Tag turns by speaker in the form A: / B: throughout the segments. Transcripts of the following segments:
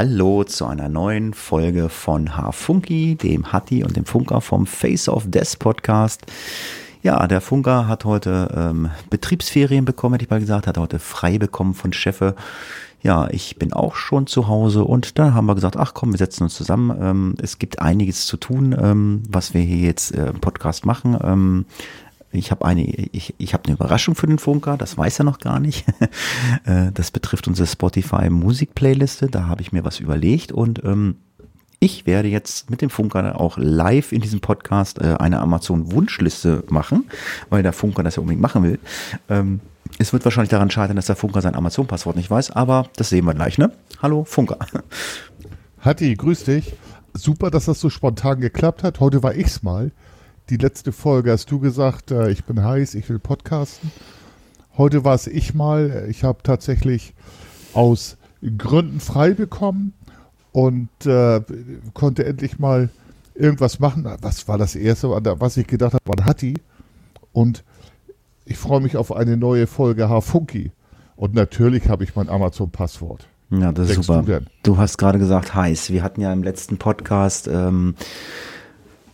A: Hallo zu einer neuen Folge von H-Funky, dem Hatti und dem Funker vom Face of Death Podcast. Ja, der Funker hat heute ähm, Betriebsferien bekommen, hätte ich mal gesagt, hat heute frei bekommen von Chefe. Ja, ich bin auch schon zu Hause und da haben wir gesagt, ach komm, wir setzen uns zusammen. Ähm, es gibt einiges zu tun, ähm, was wir hier jetzt äh, im Podcast machen. Ich habe eine, ich, ich habe eine Überraschung für den Funker, das weiß er noch gar nicht. Äh, das betrifft unsere Spotify Musik-Playliste. Da habe ich mir was überlegt und ähm, ich werde jetzt mit dem Funker auch live in diesem Podcast äh, eine Amazon-Wunschliste machen, weil der Funker das ja unbedingt machen will. Ähm, es wird wahrscheinlich daran scheitern, dass der Funker sein Amazon-Passwort nicht weiß, aber das sehen wir gleich, ne? Hallo, Funker.
B: Hatti, grüß dich. Super, dass das so spontan geklappt hat. Heute war ich's mal die letzte Folge hast du gesagt, äh, ich bin heiß, ich will podcasten. Heute war es ich mal. Ich habe tatsächlich aus Gründen frei bekommen und äh, konnte endlich mal irgendwas machen. Was war das erste, was ich gedacht habe, war Hatti. Und ich freue mich auf eine neue Folge H-Funky. Und natürlich habe ich mein Amazon-Passwort.
A: Ja, das ist super. Du, du, hast gerade gesagt heiß. Wir hatten ja im letzten Podcast ähm,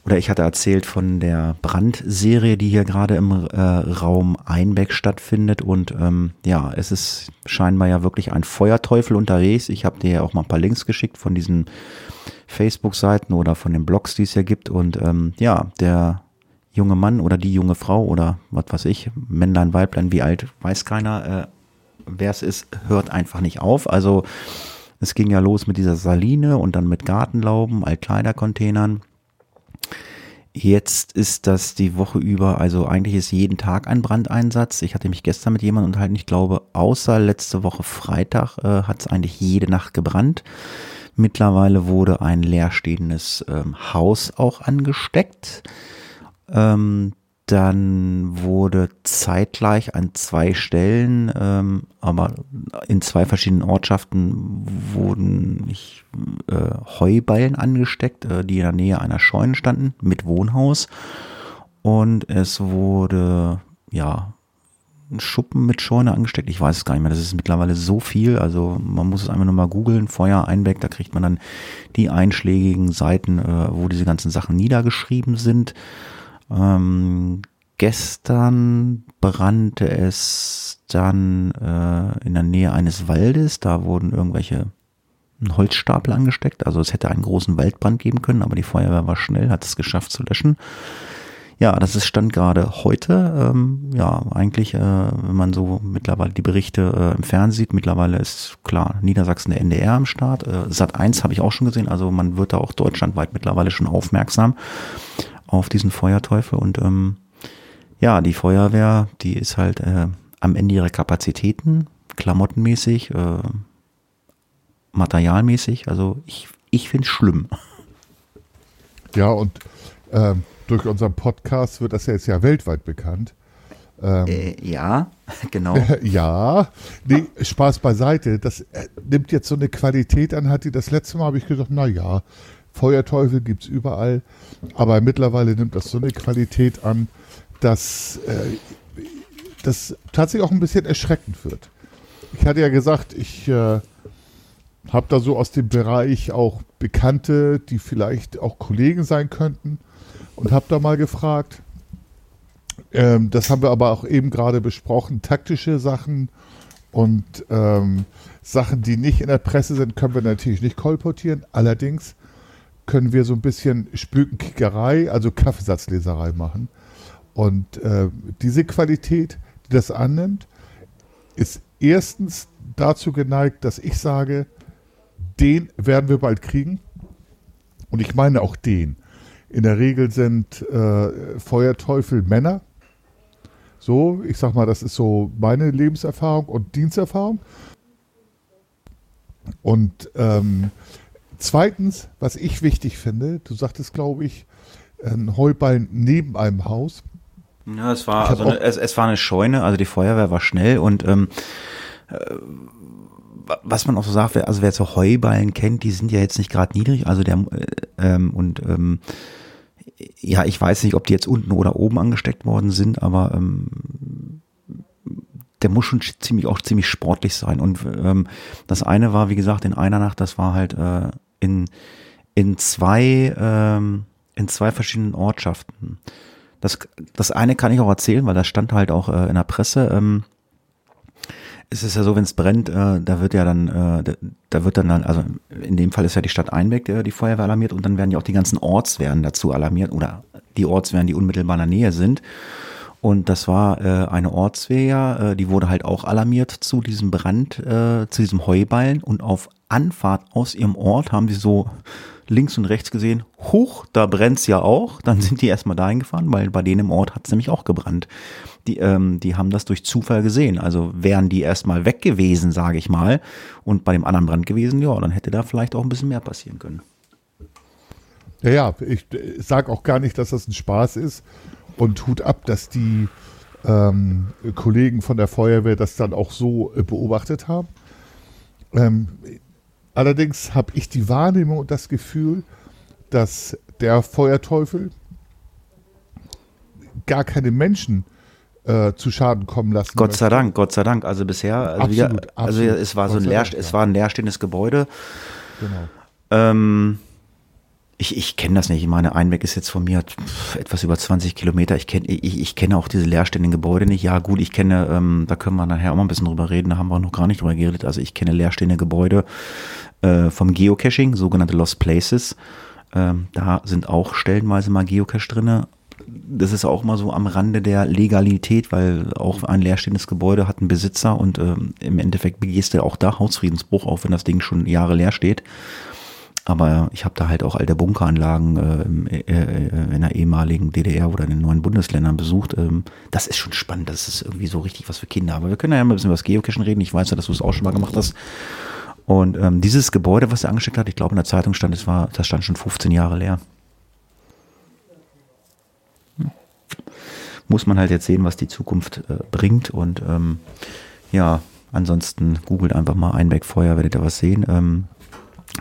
A: oder ich hatte erzählt von der Brandserie, die hier gerade im äh, Raum Einbeck stattfindet. Und ähm, ja, es ist scheinbar ja wirklich ein Feuerteufel unterwegs. Ich habe dir ja auch mal ein paar Links geschickt von diesen Facebook-Seiten oder von den Blogs, die es hier gibt. Und ähm, ja, der junge Mann oder die junge Frau oder was weiß ich, Männlein, Weiblein, wie alt, weiß keiner, äh, wer es ist, hört einfach nicht auf. Also es ging ja los mit dieser Saline und dann mit Gartenlauben, Altkleidercontainern. Jetzt ist das die Woche über, also eigentlich ist jeden Tag ein Brandeinsatz. Ich hatte mich gestern mit jemandem unterhalten, ich glaube, außer letzte Woche Freitag äh, hat es eigentlich jede Nacht gebrannt. Mittlerweile wurde ein leerstehendes ähm, Haus auch angesteckt. Ähm, dann wurde zeitgleich an zwei Stellen, ähm, aber in zwei verschiedenen Ortschaften wurden ich, äh, Heuballen angesteckt, äh, die in der Nähe einer Scheune standen, mit Wohnhaus. Und es wurde, ja, ein Schuppen mit Scheune angesteckt. Ich weiß es gar nicht mehr. Das ist mittlerweile so viel. Also man muss es einfach nur mal googeln. Feuer Einbeck, da kriegt man dann die einschlägigen Seiten, äh, wo diese ganzen Sachen niedergeschrieben sind. Ähm, gestern brannte es dann äh, in der Nähe eines Waldes. Da wurden irgendwelche Holzstapel angesteckt. Also es hätte einen großen Waldbrand geben können, aber die Feuerwehr war schnell, hat es geschafft zu löschen. Ja, das ist Stand gerade heute. Ähm, ja, eigentlich, äh, wenn man so mittlerweile die Berichte äh, im Fernsehen sieht, mittlerweile ist klar Niedersachsen der NDR am Start. Äh, Sat 1 habe ich auch schon gesehen, also man wird da auch deutschlandweit mittlerweile schon aufmerksam auf diesen Feuerteufel und ähm, ja, die Feuerwehr, die ist halt äh, am Ende ihrer Kapazitäten, klamottenmäßig, äh, materialmäßig. Also ich, ich finde es schlimm.
B: Ja, und äh, durch unseren Podcast wird das ja jetzt ja weltweit bekannt.
A: Ähm, äh, ja, genau.
B: ja, nee, Spaß beiseite. Das äh, nimmt jetzt so eine Qualität an, hat die das letzte Mal habe ich gesagt, na ja, Feuerteufel gibt es überall, aber mittlerweile nimmt das so eine Qualität an, dass äh, das tatsächlich auch ein bisschen erschreckend wird. Ich hatte ja gesagt, ich äh, habe da so aus dem Bereich auch Bekannte, die vielleicht auch Kollegen sein könnten und habe da mal gefragt. Ähm, das haben wir aber auch eben gerade besprochen. Taktische Sachen und ähm, Sachen, die nicht in der Presse sind, können wir natürlich nicht kolportieren. Allerdings können wir so ein bisschen Spökenkickerei, also Kaffeesatzleserei machen. Und äh, diese Qualität, die das annimmt, ist erstens dazu geneigt, dass ich sage, den werden wir bald kriegen. Und ich meine auch den. In der Regel sind äh, Feuerteufel Männer. So, ich sag mal, das ist so meine Lebenserfahrung und Diensterfahrung. Und ähm, Zweitens, was ich wichtig finde, du sagtest, glaube ich, ein Heuballen neben einem Haus.
A: Ja, es war, also eine, es, es, war eine Scheune, also die Feuerwehr war schnell und ähm, äh, was man auch so sagt, also wer so Heuballen kennt, die sind ja jetzt nicht gerade niedrig, also der äh, ähm, und ähm, ja, ich weiß nicht, ob die jetzt unten oder oben angesteckt worden sind, aber ähm, der muss schon ziemlich auch ziemlich sportlich sein. Und ähm, das eine war, wie gesagt, in einer Nacht, das war halt äh, in in zwei ähm, in zwei verschiedenen Ortschaften. Das das eine kann ich auch erzählen, weil das stand halt auch äh, in der Presse. Ähm, es ist ja so, wenn es brennt, äh, da wird ja dann, äh, da, wird dann, also in dem Fall ist ja die Stadt Einbeck, der die Feuerwehr alarmiert und dann werden ja auch die ganzen Ortswehren dazu alarmiert oder die Ortswehren, die unmittelbar in der Nähe sind. Und das war äh, eine Ortswehr, äh, die wurde halt auch alarmiert zu diesem Brand, äh, zu diesem Heuballen. Und auf Anfahrt aus ihrem Ort haben sie so links und rechts gesehen, hoch, da brennt's ja auch. Dann sind die erstmal dahin gefahren, weil bei denen im Ort hat's nämlich auch gebrannt. Die, ähm, die haben das durch Zufall gesehen. Also wären die erstmal weg gewesen, sage ich mal, und bei dem anderen Brand gewesen, ja, dann hätte da vielleicht auch ein bisschen mehr passieren können.
B: Ja, ja, ich sage auch gar nicht, dass das ein Spaß ist und Hut ab, dass die ähm, Kollegen von der Feuerwehr das dann auch so äh, beobachtet haben. Ähm, allerdings habe ich die Wahrnehmung und das Gefühl, dass der Feuerteufel gar keine Menschen äh, zu Schaden kommen lassen.
A: Gott möchte. sei Dank, Gott sei Dank. Also bisher, also, absolut, wir, also absolut. es war so ein, Leer, es war ein leerstehendes Gebäude. Genau. Ähm, ich, ich kenne das nicht. Ich meine, Einweg ist jetzt von mir etwas über 20 Kilometer. Ich kenne ich, ich kenne auch diese leerstehenden Gebäude nicht. Ja, gut, ich kenne, ähm, da können wir nachher auch mal ein bisschen drüber reden. Da haben wir noch gar nicht drüber geredet. Also ich kenne leerstehende Gebäude äh, vom Geocaching, sogenannte Lost Places. Ähm, da sind auch stellenweise mal Geocache drinne. Das ist auch mal so am Rande der Legalität, weil auch ein leerstehendes Gebäude hat einen Besitzer und ähm, im Endeffekt begehst du auch da Hausfriedensbruch, auch wenn das Ding schon Jahre leer steht. Aber ich habe da halt auch alte Bunkeranlagen äh, äh, in der ehemaligen DDR oder in den neuen Bundesländern besucht. Ähm, das ist schon spannend. Das ist irgendwie so richtig was für Kinder. Aber wir können ja mal ein bisschen über das Geocachen reden. Ich weiß ja, dass du es auch schon mal gemacht hast. Und ähm, dieses Gebäude, was er angesteckt hat, ich glaube in der Zeitung stand, das war, das stand schon 15 Jahre leer. Muss man halt jetzt sehen, was die Zukunft äh, bringt. Und ähm, ja, ansonsten googelt einfach mal Einbeck Feuer, werdet ihr was sehen. Ähm,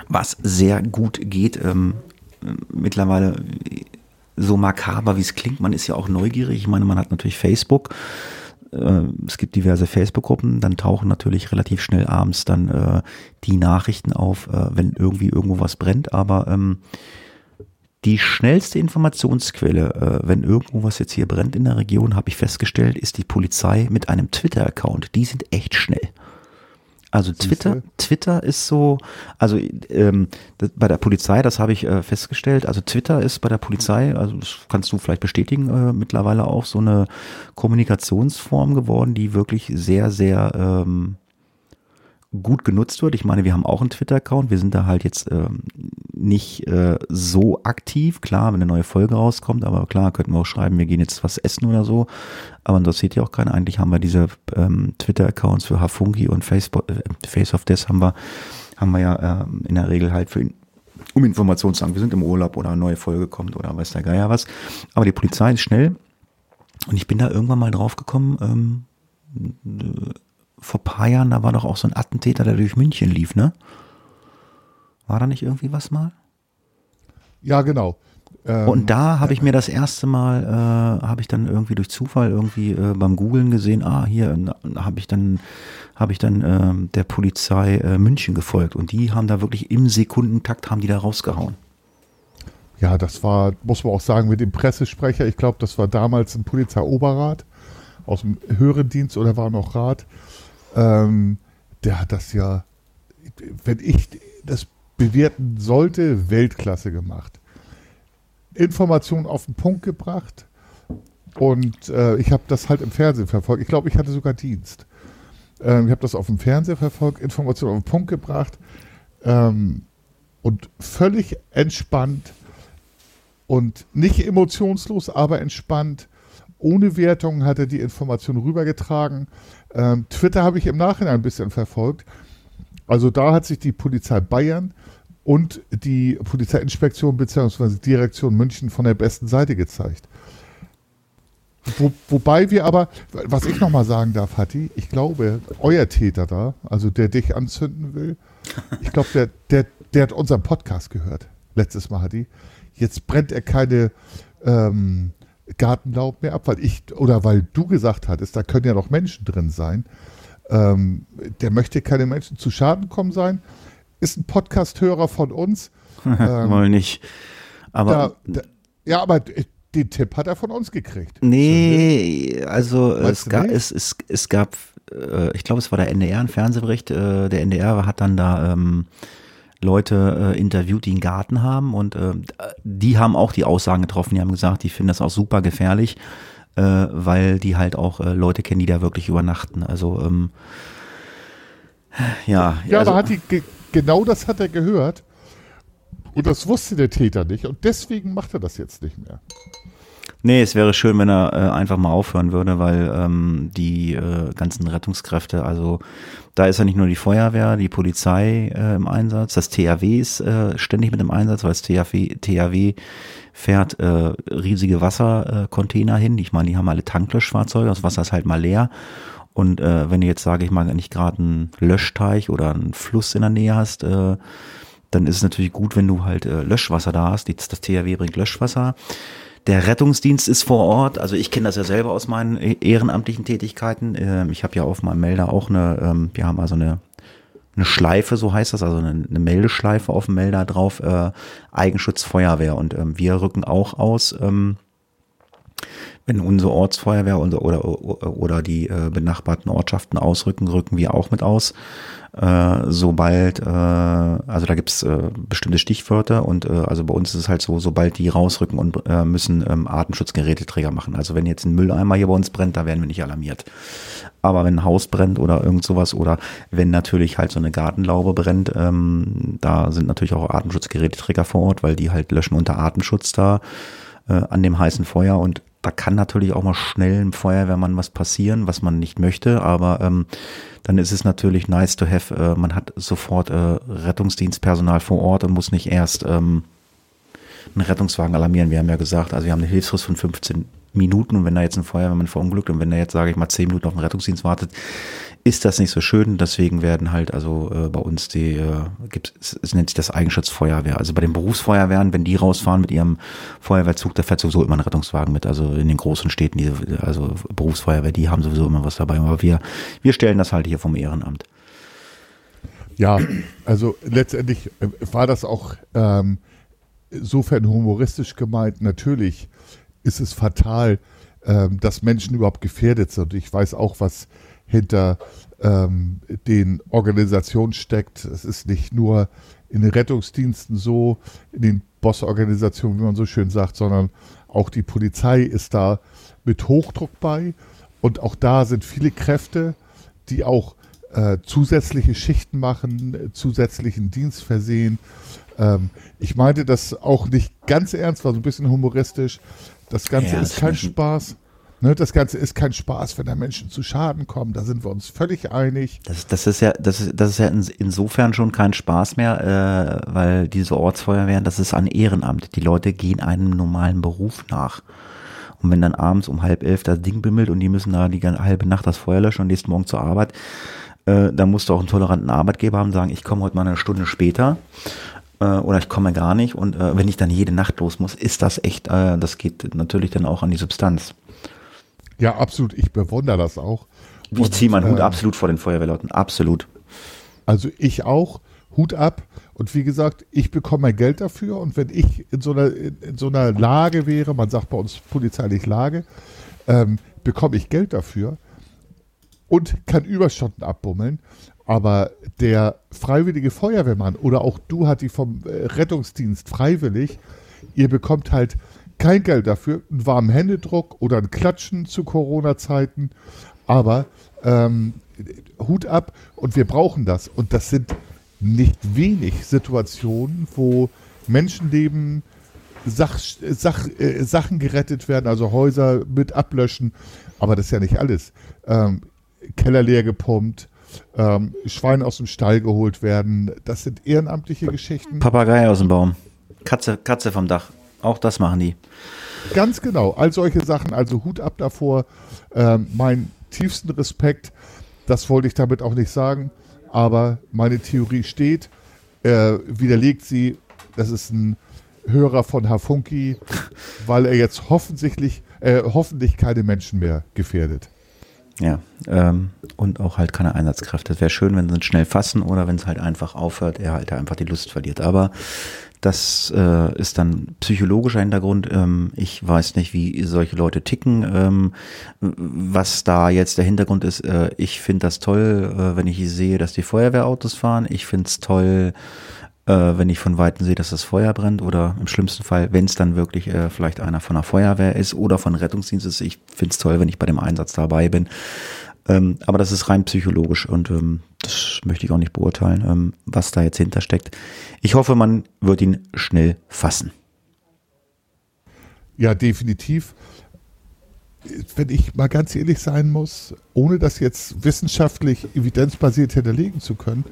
A: was sehr gut geht. Ähm, mittlerweile so makaber, wie es klingt, man ist ja auch neugierig. Ich meine, man hat natürlich Facebook. Äh, es gibt diverse Facebook-Gruppen, dann tauchen natürlich relativ schnell abends dann äh, die Nachrichten auf, äh, wenn irgendwie irgendwo was brennt. Aber ähm, die schnellste Informationsquelle, äh, wenn irgendwo was jetzt hier brennt in der Region, habe ich festgestellt, ist die Polizei mit einem Twitter-Account. Die sind echt schnell. Also Twitter, Twitter ist so, also ähm, das, bei der Polizei, das habe ich äh, festgestellt. Also Twitter ist bei der Polizei, also das kannst du vielleicht bestätigen, äh, mittlerweile auch so eine Kommunikationsform geworden, die wirklich sehr, sehr ähm, gut genutzt wird. Ich meine, wir haben auch einen Twitter-Account. Wir sind da halt jetzt ähm, nicht äh, so aktiv. Klar, wenn eine neue Folge rauskommt, aber klar, könnten wir auch schreiben, wir gehen jetzt was essen oder so. Aber interessiert ja auch keiner. Eigentlich haben wir diese ähm, Twitter-Accounts für Hafungi und Facebook, äh, Face of Death haben wir, haben wir ja äh, in der Regel halt für um Informationen zu sagen, wir sind im Urlaub oder eine neue Folge kommt oder weiß der Geier was. Aber die Polizei ist schnell. Und ich bin da irgendwann mal drauf gekommen, ähm, vor paar Jahren, da war doch auch so ein Attentäter, der durch München lief, ne? War da nicht irgendwie was mal?
B: Ja, genau.
A: Ähm, und da habe ich mir das erste Mal, äh, habe ich dann irgendwie durch Zufall irgendwie äh, beim Googlen gesehen, ah, hier habe ich dann, habe ich dann äh, der Polizei äh, München gefolgt und die haben da wirklich im Sekundentakt haben die da rausgehauen.
B: Ja, das war, muss man auch sagen, mit dem Pressesprecher, ich glaube, das war damals ein Polizeioberrat aus dem höheren Dienst oder war noch Rat, ähm, der hat das ja, wenn ich das bewerten sollte, Weltklasse gemacht. Informationen auf den Punkt gebracht und äh, ich habe das halt im Fernsehen verfolgt. Ich glaube, ich hatte sogar Dienst. Ähm, ich habe das auf dem Fernseher verfolgt, Informationen auf den Punkt gebracht ähm, und völlig entspannt und nicht emotionslos, aber entspannt. Ohne Wertung hat er die Information rübergetragen. Ähm, Twitter habe ich im Nachhinein ein bisschen verfolgt. Also da hat sich die Polizei Bayern und die Polizeiinspektion bzw. Direktion München von der besten Seite gezeigt. Wo, wobei wir aber, was ich nochmal sagen darf, Hatti, ich glaube, euer Täter da, also der dich anzünden will, ich glaube, der, der, der hat unseren Podcast gehört, letztes Mal, Hatti. Jetzt brennt er keine ähm, Gartenlaub mehr ab, weil ich oder weil du gesagt hattest, da können ja noch Menschen drin sein. Ähm, der möchte keine Menschen zu Schaden kommen sein. Ist ein Podcast-Hörer von uns.
A: ähm, Mal nicht. Aber
B: da, da, ja, aber den Tipp hat er von uns gekriegt.
A: Nee, also es, ga, es, es, es gab, äh, ich glaube, es war der NDR, ein Fernsehbericht. Äh, der NDR hat dann da ähm, Leute äh, interviewt, die einen Garten haben und äh, die haben auch die Aussagen getroffen. Die haben gesagt, die finden das auch super gefährlich, äh, weil die halt auch äh, Leute kennen, die da wirklich übernachten. Also ähm, ja.
B: Ja,
A: also,
B: aber hat die genau das hat er gehört und das wusste der Täter nicht und deswegen macht er das jetzt nicht mehr.
A: Nee, es wäre schön, wenn er äh, einfach mal aufhören würde, weil ähm, die äh, ganzen Rettungskräfte, also da ist ja nicht nur die Feuerwehr, die Polizei äh, im Einsatz, das THW ist äh, ständig mit im Einsatz, weil das THW, THW fährt äh, riesige Wassercontainer hin. Ich meine, die haben alle Tanklöschfahrzeuge, das Wasser ist halt mal leer. Und äh, wenn du jetzt, sage ich mal, nicht gerade einen Löschteich oder einen Fluss in der Nähe hast, äh, dann ist es natürlich gut, wenn du halt äh, Löschwasser da hast. Das THW bringt Löschwasser. Der Rettungsdienst ist vor Ort. Also ich kenne das ja selber aus meinen e-, ehrenamtlichen Tätigkeiten. Ähm, ich habe ja auf meinem Melder auch eine, ähm, wir haben also eine eine Schleife, so heißt das, also eine, eine Meldeschleife auf dem Melder drauf, äh, Eigenschutz Feuerwehr. Und ähm, wir rücken auch aus, ähm, wenn unsere Ortsfeuerwehr oder, oder, oder die äh, benachbarten Ortschaften ausrücken, rücken wir auch mit aus äh, sobald, äh, also da gibt's äh, bestimmte Stichwörter und äh, also bei uns ist es halt so, sobald die rausrücken und äh, müssen ähm, Artenschutzgeräteträger machen. Also wenn jetzt ein Mülleimer hier bei uns brennt, da werden wir nicht alarmiert. Aber wenn ein Haus brennt oder irgend sowas oder wenn natürlich halt so eine Gartenlaube brennt, ähm, da sind natürlich auch Artenschutzgeräteträger vor Ort, weil die halt löschen unter Artenschutz da äh, an dem heißen Feuer und da kann natürlich auch mal schnell im Feuerwehrmann was passieren, was man nicht möchte, aber ähm, dann ist es natürlich nice to have, äh, man hat sofort äh, Rettungsdienstpersonal vor Ort und muss nicht erst ähm, einen Rettungswagen alarmieren. Wir haben ja gesagt, also wir haben eine Hilfsfrist von 15 Minuten und wenn da jetzt ein Feuerwehrmann verunglückt und wenn er jetzt, sage ich mal, 10 Minuten auf den Rettungsdienst wartet, ist das nicht so schön. Deswegen werden halt also äh, bei uns die, äh, gibt es, es nennt sich das Eigenschutzfeuerwehr. Also bei den Berufsfeuerwehren, wenn die rausfahren mit ihrem Feuerwehrzug, da fährt sowieso immer ein Rettungswagen mit. Also in den großen Städten, die, also Berufsfeuerwehr, die haben sowieso immer was dabei. Aber wir, wir stellen das halt hier vom Ehrenamt.
B: Ja, also letztendlich äh, war das auch ähm, insofern humoristisch gemeint. Natürlich ist es fatal, ähm, dass Menschen überhaupt gefährdet sind. Ich weiß auch, was hinter ähm, den Organisationen steckt. Es ist nicht nur in den Rettungsdiensten so, in den Bossorganisationen, wie man so schön sagt, sondern auch die Polizei ist da mit Hochdruck bei. Und auch da sind viele Kräfte, die auch äh, zusätzliche Schichten machen, zusätzlichen Dienst versehen. Ähm, ich meinte das auch nicht ganz ernst, war so ein bisschen humoristisch. Das Ganze ja, ist kein Spaß. Ne, das Ganze ist kein Spaß, wenn da Menschen zu Schaden kommen. Da sind wir uns völlig einig.
A: Das, das ist ja, das ist, das ist ja insofern schon kein Spaß mehr, äh, weil diese Ortsfeuerwehren, das ist ein Ehrenamt. Die Leute gehen einem normalen Beruf nach. Und wenn dann abends um halb elf das Ding bimmelt und die müssen da die halbe Nacht das Feuer löschen und nächsten Morgen zur Arbeit, äh, dann musst du auch einen toleranten Arbeitgeber haben, sagen, ich komme heute mal eine Stunde später oder ich komme gar nicht. Und äh, wenn ich dann jede Nacht los muss, ist das echt, äh, das geht natürlich dann auch an die Substanz.
B: Ja, absolut. Ich bewundere das auch.
A: Ich ziehe meinen Hut äh, absolut vor den Feuerwehrleuten. Absolut.
B: Also ich auch. Hut ab. Und wie gesagt, ich bekomme mein Geld dafür. Und wenn ich in so einer, in, in so einer Lage wäre, man sagt bei uns polizeilich Lage, ähm, bekomme ich Geld dafür und kann Überstunden abbummeln. Aber der freiwillige Feuerwehrmann oder auch du hat die vom äh, Rettungsdienst freiwillig, ihr bekommt halt kein Geld dafür, einen warmen Händedruck oder ein Klatschen zu Corona-Zeiten. Aber ähm, Hut ab und wir brauchen das. Und das sind nicht wenig Situationen, wo Menschenleben, Sach, Sach, äh, Sachen gerettet werden, also Häuser mit ablöschen. Aber das ist ja nicht alles. Ähm, Keller leer gepumpt, ähm, Schweine aus dem Stall geholt werden. Das sind ehrenamtliche Geschichten.
A: Papagei aus dem Baum. Katze, Katze vom Dach. Auch das machen die.
B: Ganz genau. All solche Sachen. Also Hut ab davor. Ähm, mein tiefsten Respekt. Das wollte ich damit auch nicht sagen. Aber meine Theorie steht. Er widerlegt sie. Das ist ein Hörer von Herr Funky, weil er jetzt hoffentlich, äh, hoffentlich keine Menschen mehr gefährdet.
A: Ja, ähm, und auch halt keine Einsatzkräfte. Es wäre schön, wenn sie es schnell fassen oder wenn es halt einfach aufhört, er halt einfach die Lust verliert. Aber das äh, ist dann psychologischer Hintergrund. Ähm, ich weiß nicht, wie solche Leute ticken. Ähm, was da jetzt der Hintergrund ist, äh, ich finde das toll, äh, wenn ich sehe, dass die Feuerwehrautos fahren. Ich finde es toll, äh, wenn ich von Weitem sehe, dass das Feuer brennt oder im schlimmsten Fall, wenn es dann wirklich äh, vielleicht einer von der Feuerwehr ist oder von Rettungsdienst ist. Ich finde es toll, wenn ich bei dem Einsatz dabei bin. Ähm, aber das ist rein psychologisch und ähm, das möchte ich auch nicht beurteilen, ähm, was da jetzt hintersteckt. Ich hoffe, man wird ihn schnell fassen.
B: Ja, definitiv. Wenn ich mal ganz ehrlich sein muss, ohne das jetzt wissenschaftlich evidenzbasiert hinterlegen zu können,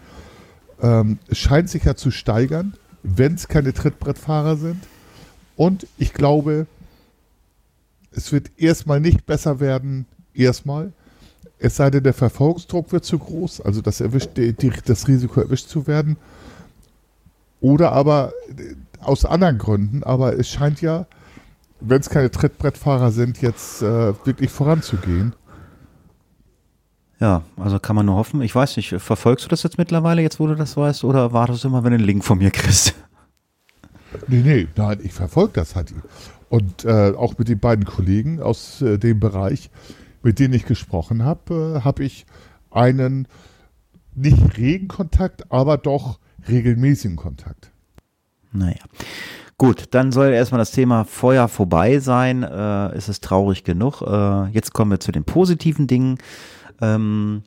B: ähm, scheint sich ja zu steigern, wenn es keine Trittbrettfahrer sind. Und ich glaube, es wird erstmal nicht besser werden, erstmal. Es sei denn, der Verfolgungsdruck wird zu groß, also das, erwischt, die, das Risiko erwischt zu werden. Oder aber äh, aus anderen Gründen, aber es scheint ja, wenn es keine Trittbrettfahrer sind, jetzt äh, wirklich voranzugehen.
A: Ja, also kann man nur hoffen. Ich weiß nicht, verfolgst du das jetzt mittlerweile, jetzt wo du das weißt, oder wartest du immer, wenn du einen Link von mir kriegst?
B: Nee, nee, nein, ich verfolge das halt. Und äh, auch mit den beiden Kollegen aus äh, dem Bereich, mit denen ich gesprochen habe, äh, habe ich einen nicht regen Kontakt, aber doch regelmäßigen Kontakt.
A: Naja. Gut, dann soll erstmal das Thema Feuer vorbei sein. Äh, es ist traurig genug. Äh, jetzt kommen wir zu den positiven Dingen. Ähm,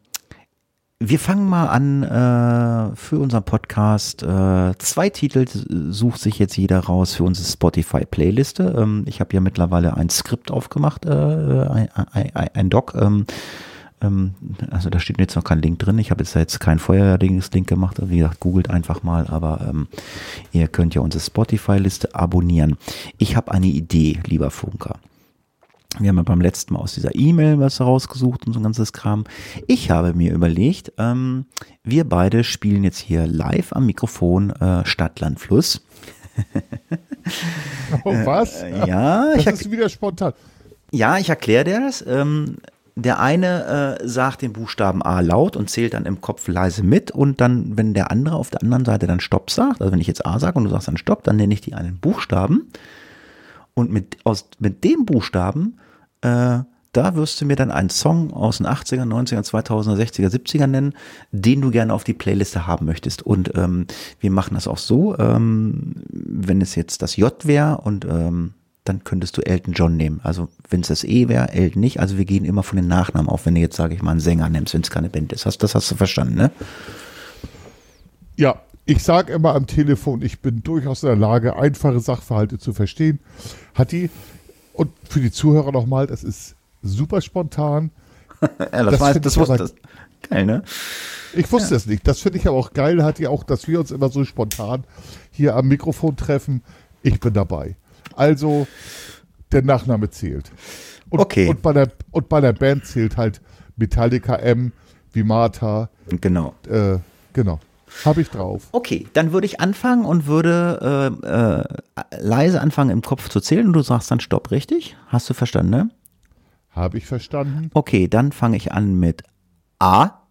A: wir fangen mal an äh, für unseren Podcast. Äh, zwei Titel sucht sich jetzt jeder raus für unsere Spotify-Playliste. Ähm, ich habe ja mittlerweile ein Skript aufgemacht, äh, ein, ein, ein Doc. Ähm, ähm, also da steht jetzt noch kein Link drin. Ich habe jetzt, jetzt kein Feuerdings-Link gemacht. Wie gesagt, googelt einfach mal. Aber ähm, ihr könnt ja unsere Spotify-Liste abonnieren. Ich habe eine Idee, lieber Funker. Wir haben ja beim letzten Mal aus dieser E-Mail was rausgesucht und so ein ganzes Kram. Ich habe mir überlegt, ähm, wir beide spielen jetzt hier live am Mikrofon äh, Stadt, Land, Fluss.
B: oh, was?
A: Äh, ja,
B: das ist wieder spontan.
A: Ja, ich erkläre dir das. Ähm, der eine äh, sagt den Buchstaben A laut und zählt dann im Kopf leise mit und dann, wenn der andere auf der anderen Seite dann Stopp sagt, also wenn ich jetzt A sage und du sagst dann Stopp, dann nenne ich die einen Buchstaben und mit, aus, mit dem Buchstaben äh, da wirst du mir dann einen Song aus den 80er, 90er, 2000er, 60er, 70er nennen, den du gerne auf die Playliste haben möchtest. Und ähm, wir machen das auch so, ähm, wenn es jetzt das J wäre und ähm, dann könntest du Elton John nehmen. Also wenn es das E wäre, Elton nicht. Also wir gehen immer von den Nachnamen auf, wenn du jetzt, sage ich mal, einen Sänger nimmst, wenn es keine Band ist. Das hast du verstanden, ne?
B: Ja, ich sage immer am Telefon, ich bin durchaus in der Lage, einfache Sachverhalte zu verstehen. Hat die, und für die Zuhörer nochmal, das ist super spontan.
A: ja, das, das, weiß, das wusste das. Geil, ne?
B: Ich wusste es nicht. Das finde ich aber auch geil, hat ja auch, dass wir uns immer so spontan hier am Mikrofon treffen. Ich bin dabei. Also, der Nachname zählt. Und,
A: okay.
B: Und bei, der, und bei der Band zählt halt Metallica M wie Martha.
A: Genau.
B: Äh, genau. Habe ich drauf.
A: Okay, dann würde ich anfangen und würde äh, äh, leise anfangen im Kopf zu zählen und du sagst dann Stopp, richtig? Hast du verstanden, ne?
B: Habe ich verstanden.
A: Okay, dann fange ich an mit A.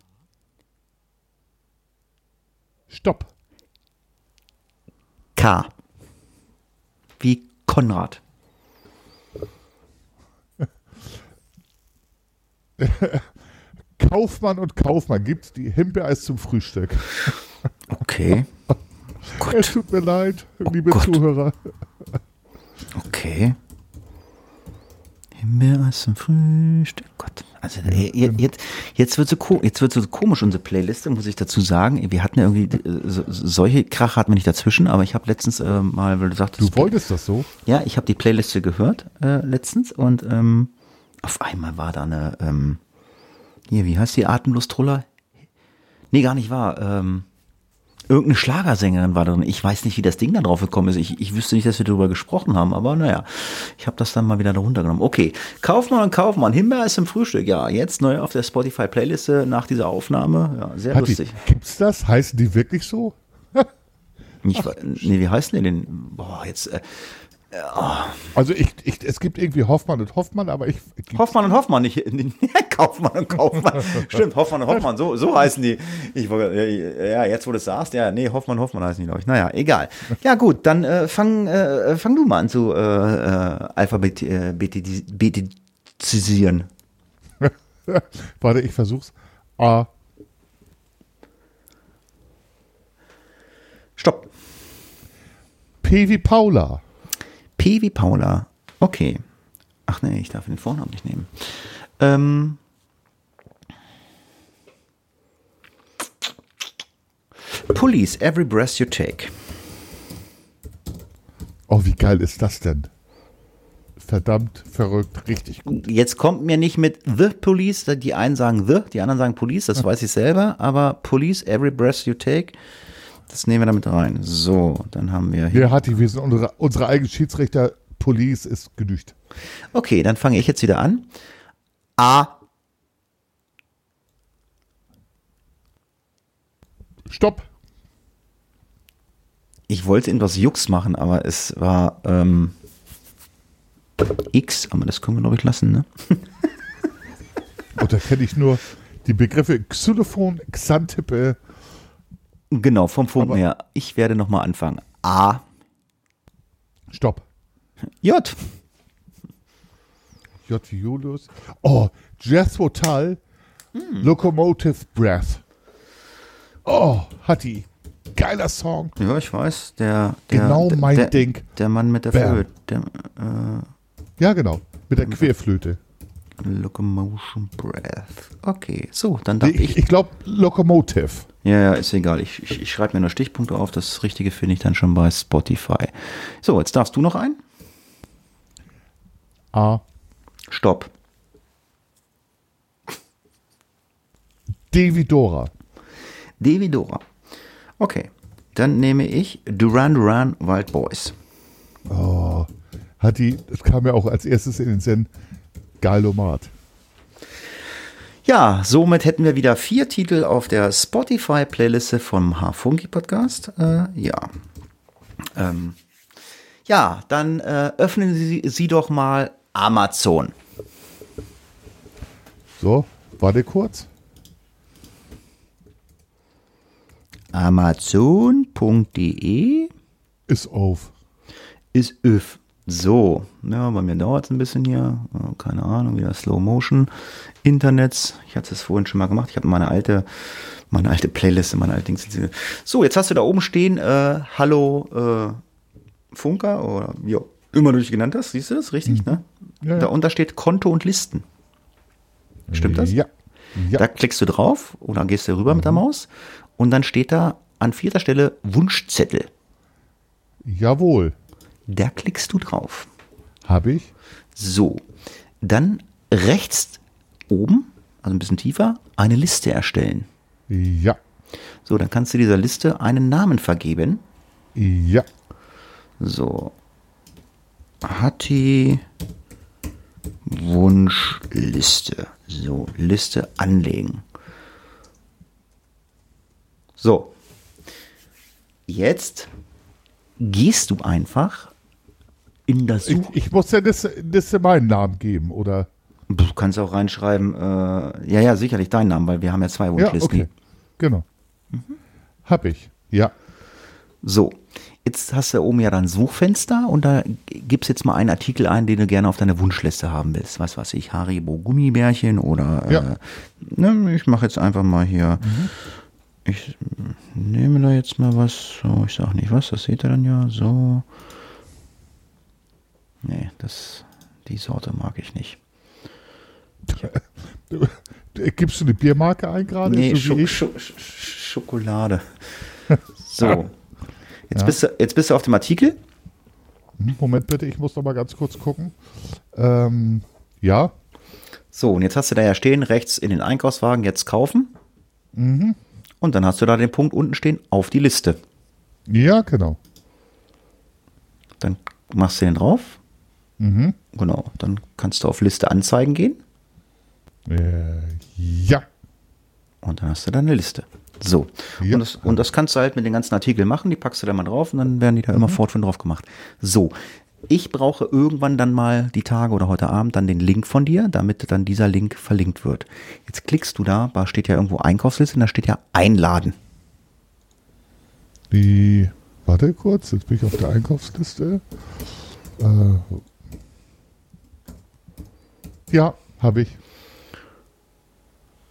B: Stopp.
A: K. Wie Konrad.
B: Kaufmann und Kaufmann gibt die Himbeereis zum Frühstück.
A: Okay.
B: es tut mir leid, liebe oh Zuhörer.
A: Okay. Himbeereis zum Frühstück. Gott. Also jetzt, jetzt wird so jetzt wird so komisch unsere Playliste, muss ich dazu sagen. Wir hatten ja irgendwie äh, so, solche Krache hatten wir nicht dazwischen, aber ich habe letztens äh, mal, weil du sagtest,
B: du wolltest das so?
A: Ja, ich habe die Playliste gehört äh, letztens und ähm, auf einmal war da eine ähm, hier, wie heißt die Atemlusttroller? Nee, gar nicht wahr. Ähm, irgendeine Schlagersängerin war drin. Ich weiß nicht, wie das Ding da drauf gekommen ist. Ich, ich wüsste nicht, dass wir darüber gesprochen haben, aber naja, ich habe das dann mal wieder darunter genommen. Okay, Kaufmann und Kaufmann, Himbeer ist im Frühstück. Ja, jetzt neu auf der Spotify-Playliste nach dieser Aufnahme. Ja, sehr Hat lustig.
B: Die, gibt's das? Heißen die wirklich so?
A: ich, nee, wie heißen die denn? Boah, jetzt... Äh,
B: Also ich, ich, es gibt irgendwie Hoffmann und Hoffmann, aber ich.
A: Hoffmann und Hoffmann, nicht Kaufmann und Kaufmann. Stimmt, Hoffmann und Hoffmann, so, so heißen die. Ich, ja, jetzt wo du es sagst, ja, nee, Hoffmann und Hoffmann heißen die, glaube ich. Naja, egal. Ja, gut, dann äh, fang, äh, fang du mal an zu äh, äh, alphabetisieren.
B: Warte, ich versuch's. A.
A: Stopp.
B: P wie Paula.
A: P wie Paula. Okay. Ach nee, ich darf den Vornamen nicht nehmen. Ähm. Police, every breath you take.
B: Oh, wie geil ist das denn? Verdammt, verrückt, richtig gut.
A: Jetzt kommt mir nicht mit The Police, die einen sagen The, die anderen sagen Police, das weiß ich selber, aber Police, every breath you take, das nehmen wir damit rein. So, dann haben wir
B: hier. Hier hat die, wir sind unsere, unsere eigene Schiedsrichter, Police ist genügt.
A: Okay, dann fange ich jetzt wieder an. A.
B: Stopp.
A: Ich wollte irgendwas Jux machen, aber es war ähm, X, aber das können wir, glaube ich, lassen, ne?
B: Und da kenne ich nur die Begriffe Xylophon, Xantippe.
A: Genau, vom Funken her. Ich werde nochmal anfangen. A.
B: Stopp.
A: J.
B: J wie Julius. Oh, Jethro Tull. Hm. Locomotive Breath. Oh, hat die. Geiler Song.
A: Ja, ich weiß. Der, der
B: genau
A: der,
B: mein
A: der,
B: Ding.
A: Der Mann mit der Flöte. Der, äh,
B: ja, genau. Mit der Querflöte.
A: Locomotion Breath. Okay, so, dann darf ich.
B: Ich, ich glaube, Locomotive.
A: Ja, ja, ist egal. Ich, ich, ich schreibe mir nur Stichpunkte auf. Das Richtige finde ich dann schon bei Spotify. So, jetzt darfst du noch ein.
B: A.
A: Stopp.
B: Devidora.
A: Devidora. Okay. Dann nehme ich Duran Duran Wild Boys.
B: Oh, hat die, das kam ja auch als erstes in den Sinn, Geilomat.
A: Ja, somit hätten wir wieder vier Titel auf der Spotify-Playliste vom H-Funky Podcast. Äh, ja. Ähm, ja, dann äh, öffnen Sie, Sie doch mal Amazon.
B: So, warte kurz.
A: Amazon.de
B: ist auf.
A: Ist öff. So, ja, bei mir dauert es ein bisschen hier. Keine Ahnung, wieder Slow Motion. Internets. Ich hatte es vorhin schon mal gemacht. Ich habe meine alte, meine alte Playlist, meine alte Dings. So, jetzt hast du da oben stehen, äh, Hallo äh, Funker oder ja, immer du dich genannt hast. Siehst du das richtig? Mhm. Ne? Ja, ja. Darunter steht Konto und Listen. Stimmt das?
B: Ja. ja.
A: Da klickst du drauf oder gehst du rüber mhm. mit der mhm. Maus und dann steht da an vierter Stelle Wunschzettel.
B: Jawohl.
A: Da klickst du drauf.
B: Habe ich.
A: So, dann rechts oben, also ein bisschen tiefer, eine Liste erstellen.
B: Ja.
A: So, dann kannst du dieser Liste einen Namen vergeben.
B: Ja.
A: So. Hatti Wunschliste. So, Liste anlegen. So. Jetzt gehst du einfach in das
B: Such. Ich, ich muss der Liste, Liste meinen Namen geben, oder?
A: Du kannst auch reinschreiben, äh, ja, ja, sicherlich deinen Namen, weil wir haben ja zwei Wunschlisten.
B: Ja, okay. Genau. Mhm. Hab ich, ja.
A: So, jetzt hast du oben ja dann Suchfenster und da gibst jetzt mal einen Artikel ein, den du gerne auf deine Wunschliste haben willst. Was weiß ich, Haribo Gummibärchen oder
B: ja.
A: äh, ne, ich mache jetzt einfach mal hier. Mhm. Ich nehme da jetzt mal was. So, ich sag nicht was, das seht ihr dann ja. So. Nee, das, die Sorte mag ich nicht.
B: Gibst du eine Biermarke ein gerade?
A: Nee, so Sch Sch Sch Schokolade. So. Jetzt, ja. bist du, jetzt bist du auf dem Artikel.
B: Hm, Moment bitte, ich muss noch mal ganz kurz gucken. Ähm, ja.
A: So, und jetzt hast du da ja stehen, rechts in den Einkaufswagen, jetzt kaufen.
B: Mhm.
A: Und dann hast du da den Punkt unten stehen, auf die Liste.
B: Ja, genau.
A: Dann machst du den drauf.
B: Mhm.
A: Genau, dann kannst du auf Liste anzeigen gehen.
B: Äh, ja.
A: Und dann hast du da eine Liste. So. Ja. Und, das, und, das, kannst du halt mit den ganzen Artikeln machen, die packst du da mal drauf und dann werden die da mhm. immer fortführend drauf gemacht. So. ich brauche irgendwann dann mal die Tage oder heute Abend dann den Link von dir, damit dann dieser Link verlinkt wird. Jetzt klickst du da, da steht ja irgendwo Einkaufsliste und da steht ja Einladen.
B: Die, warte kurz, jetzt bin ich auf der Einkaufsliste. Äh, ja, habe ich.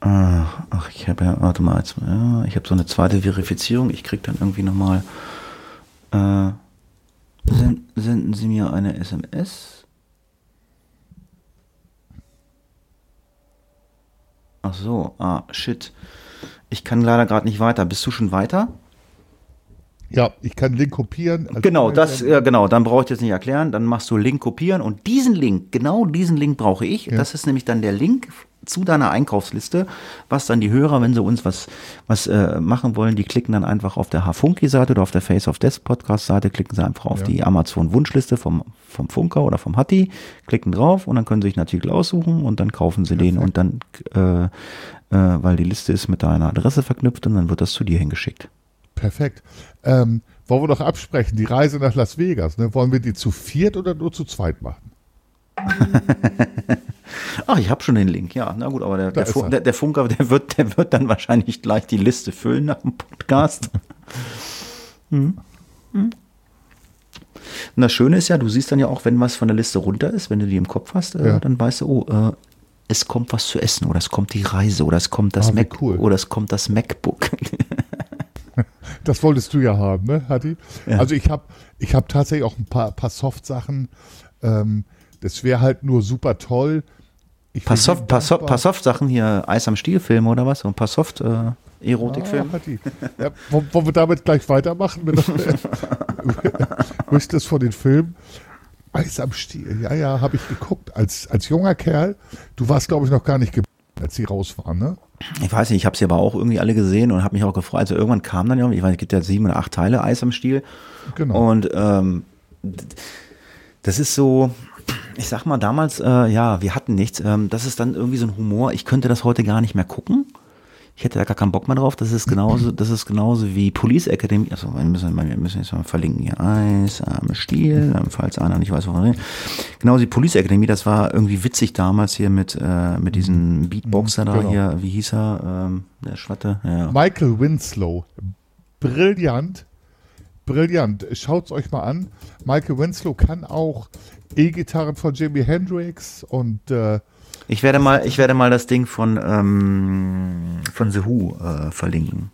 A: Ah, ach, ich habe ja, warte mal, jetzt, ja, ich habe so eine zweite Verifizierung. Ich krieg dann irgendwie nochmal, äh, send, senden Sie mir eine SMS. Ach so, ah, shit. Ich kann leider gerade nicht weiter. Bist du schon weiter?
B: Ja, ich kann Link kopieren.
A: Genau, das, ja, genau, dann brauche ich das nicht erklären. Dann machst du Link kopieren und diesen Link, genau diesen Link brauche ich. Ja. Das ist nämlich dann der Link zu deiner Einkaufsliste, was dann die Hörer, wenn sie uns was, was äh, machen wollen, die klicken dann einfach auf der H-Funky-Seite oder auf der Face of Death Podcast-Seite, klicken sie einfach auf ja. die Amazon-Wunschliste vom, vom Funker oder vom Hatti, klicken drauf und dann können sie sich einen Artikel aussuchen und dann kaufen sie Perfekt. den und dann, äh, äh, weil die Liste ist mit deiner Adresse verknüpft und dann wird das zu dir hingeschickt.
B: Perfekt. Ähm, wollen wir doch absprechen, die Reise nach Las Vegas, ne? wollen wir die zu viert oder nur zu zweit machen?
A: Ach, ich habe schon den Link, ja. Na gut, aber der, der, Fun der, der, Funker, der wird, der wird dann wahrscheinlich gleich die Liste füllen nach dem Podcast. hm. Hm. Und das Schöne ist ja, du siehst dann ja auch, wenn was von der Liste runter ist, wenn du die im Kopf hast, äh, ja. dann weißt du, oh, äh, es kommt was zu essen oder es kommt die Reise oder es kommt das ah, Mac cool. oder es kommt das MacBook.
B: das wolltest du ja haben, ne, Hatti? Ja. Also ich habe ich hab tatsächlich auch ein paar, paar Soft-Sachen. Ähm, das wäre halt nur super toll.
A: Ich paar, Soft, so, Soft-Sachen hier, Eis am Stiel-Film oder was? Und ein paar Soft-Erotik-Film.
B: Äh, ja, wollen wir damit gleich weitermachen? Wo ist das von den Filmen? Eis am Stiel, ja, ja, habe ich geguckt. Als, als junger Kerl, du warst, glaube ich, noch gar nicht geboren, als sie raus waren, ne?
A: Ich weiß nicht, ich habe sie aber auch irgendwie alle gesehen und habe mich auch gefreut. Also irgendwann kam dann ja, ich weiß, es gibt ja sieben oder acht Teile Eis am Stiel. Genau. Und ähm, das ist so, ich sag mal damals, äh, ja, wir hatten nichts. Ähm, das ist dann irgendwie so ein Humor. Ich könnte das heute gar nicht mehr gucken. Ich hätte da gar keinen Bock mehr drauf. Das ist genauso, das ist genauso wie Police Academy. Also wir müssen, wir müssen jetzt mal verlinken hier. Eis am Stiel, falls einer nicht weiß, wovon wir reden. Genauso wie Police Academy, das war irgendwie witzig damals hier mit, äh, mit diesem Beatboxer da genau. hier. Wie hieß er? Ähm, der Schwatte.
B: Ja. Michael Winslow. Brillant. Brillant. Schaut's euch mal an. Michael Winslow kann auch E-Gitarren von Jimi Hendrix und äh,
A: ich werde mal, ich werde mal das Ding von ähm, von The Who äh, verlinken.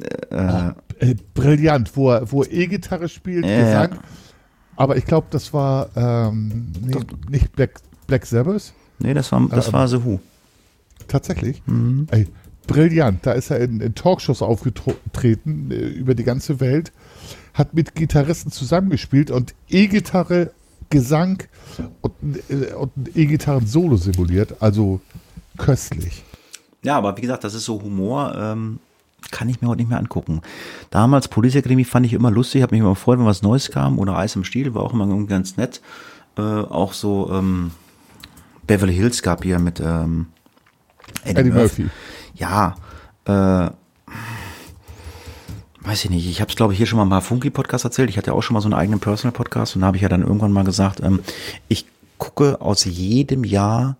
B: Äh, oh, äh, brillant, wo er, wo E-Gitarre spielt, Gesang. Aber ich glaube, das war ähm, nee, nicht Black, Black Sabbath.
A: Nee, das war, das war The Who.
B: Tatsächlich? Mhm. Ey, brillant. Da ist er in, in Talkshows aufgetreten äh, über die ganze Welt, hat mit Gitarristen zusammengespielt und E-Gitarre Gesang und, äh, und E-Gitarren-Solo simuliert. Also köstlich.
A: Ja, aber wie gesagt, das ist so Humor, ähm, kann ich mir heute nicht mehr angucken. Damals Police Academy fand ich immer lustig, habe mich immer gefreut, wenn was Neues kam oder Eis im Stiel, war auch immer ganz nett. Äh, auch so ähm, Beverly Hills gab hier mit ähm,
B: Eddie, Eddie Murphy. Murphy.
A: Ja, äh, weiß ich nicht, ich habe es glaube ich hier schon mal mal Funky Podcast erzählt. Ich hatte auch schon mal so einen eigenen Personal Podcast und da habe ich ja dann irgendwann mal gesagt, ähm, ich gucke aus jedem Jahr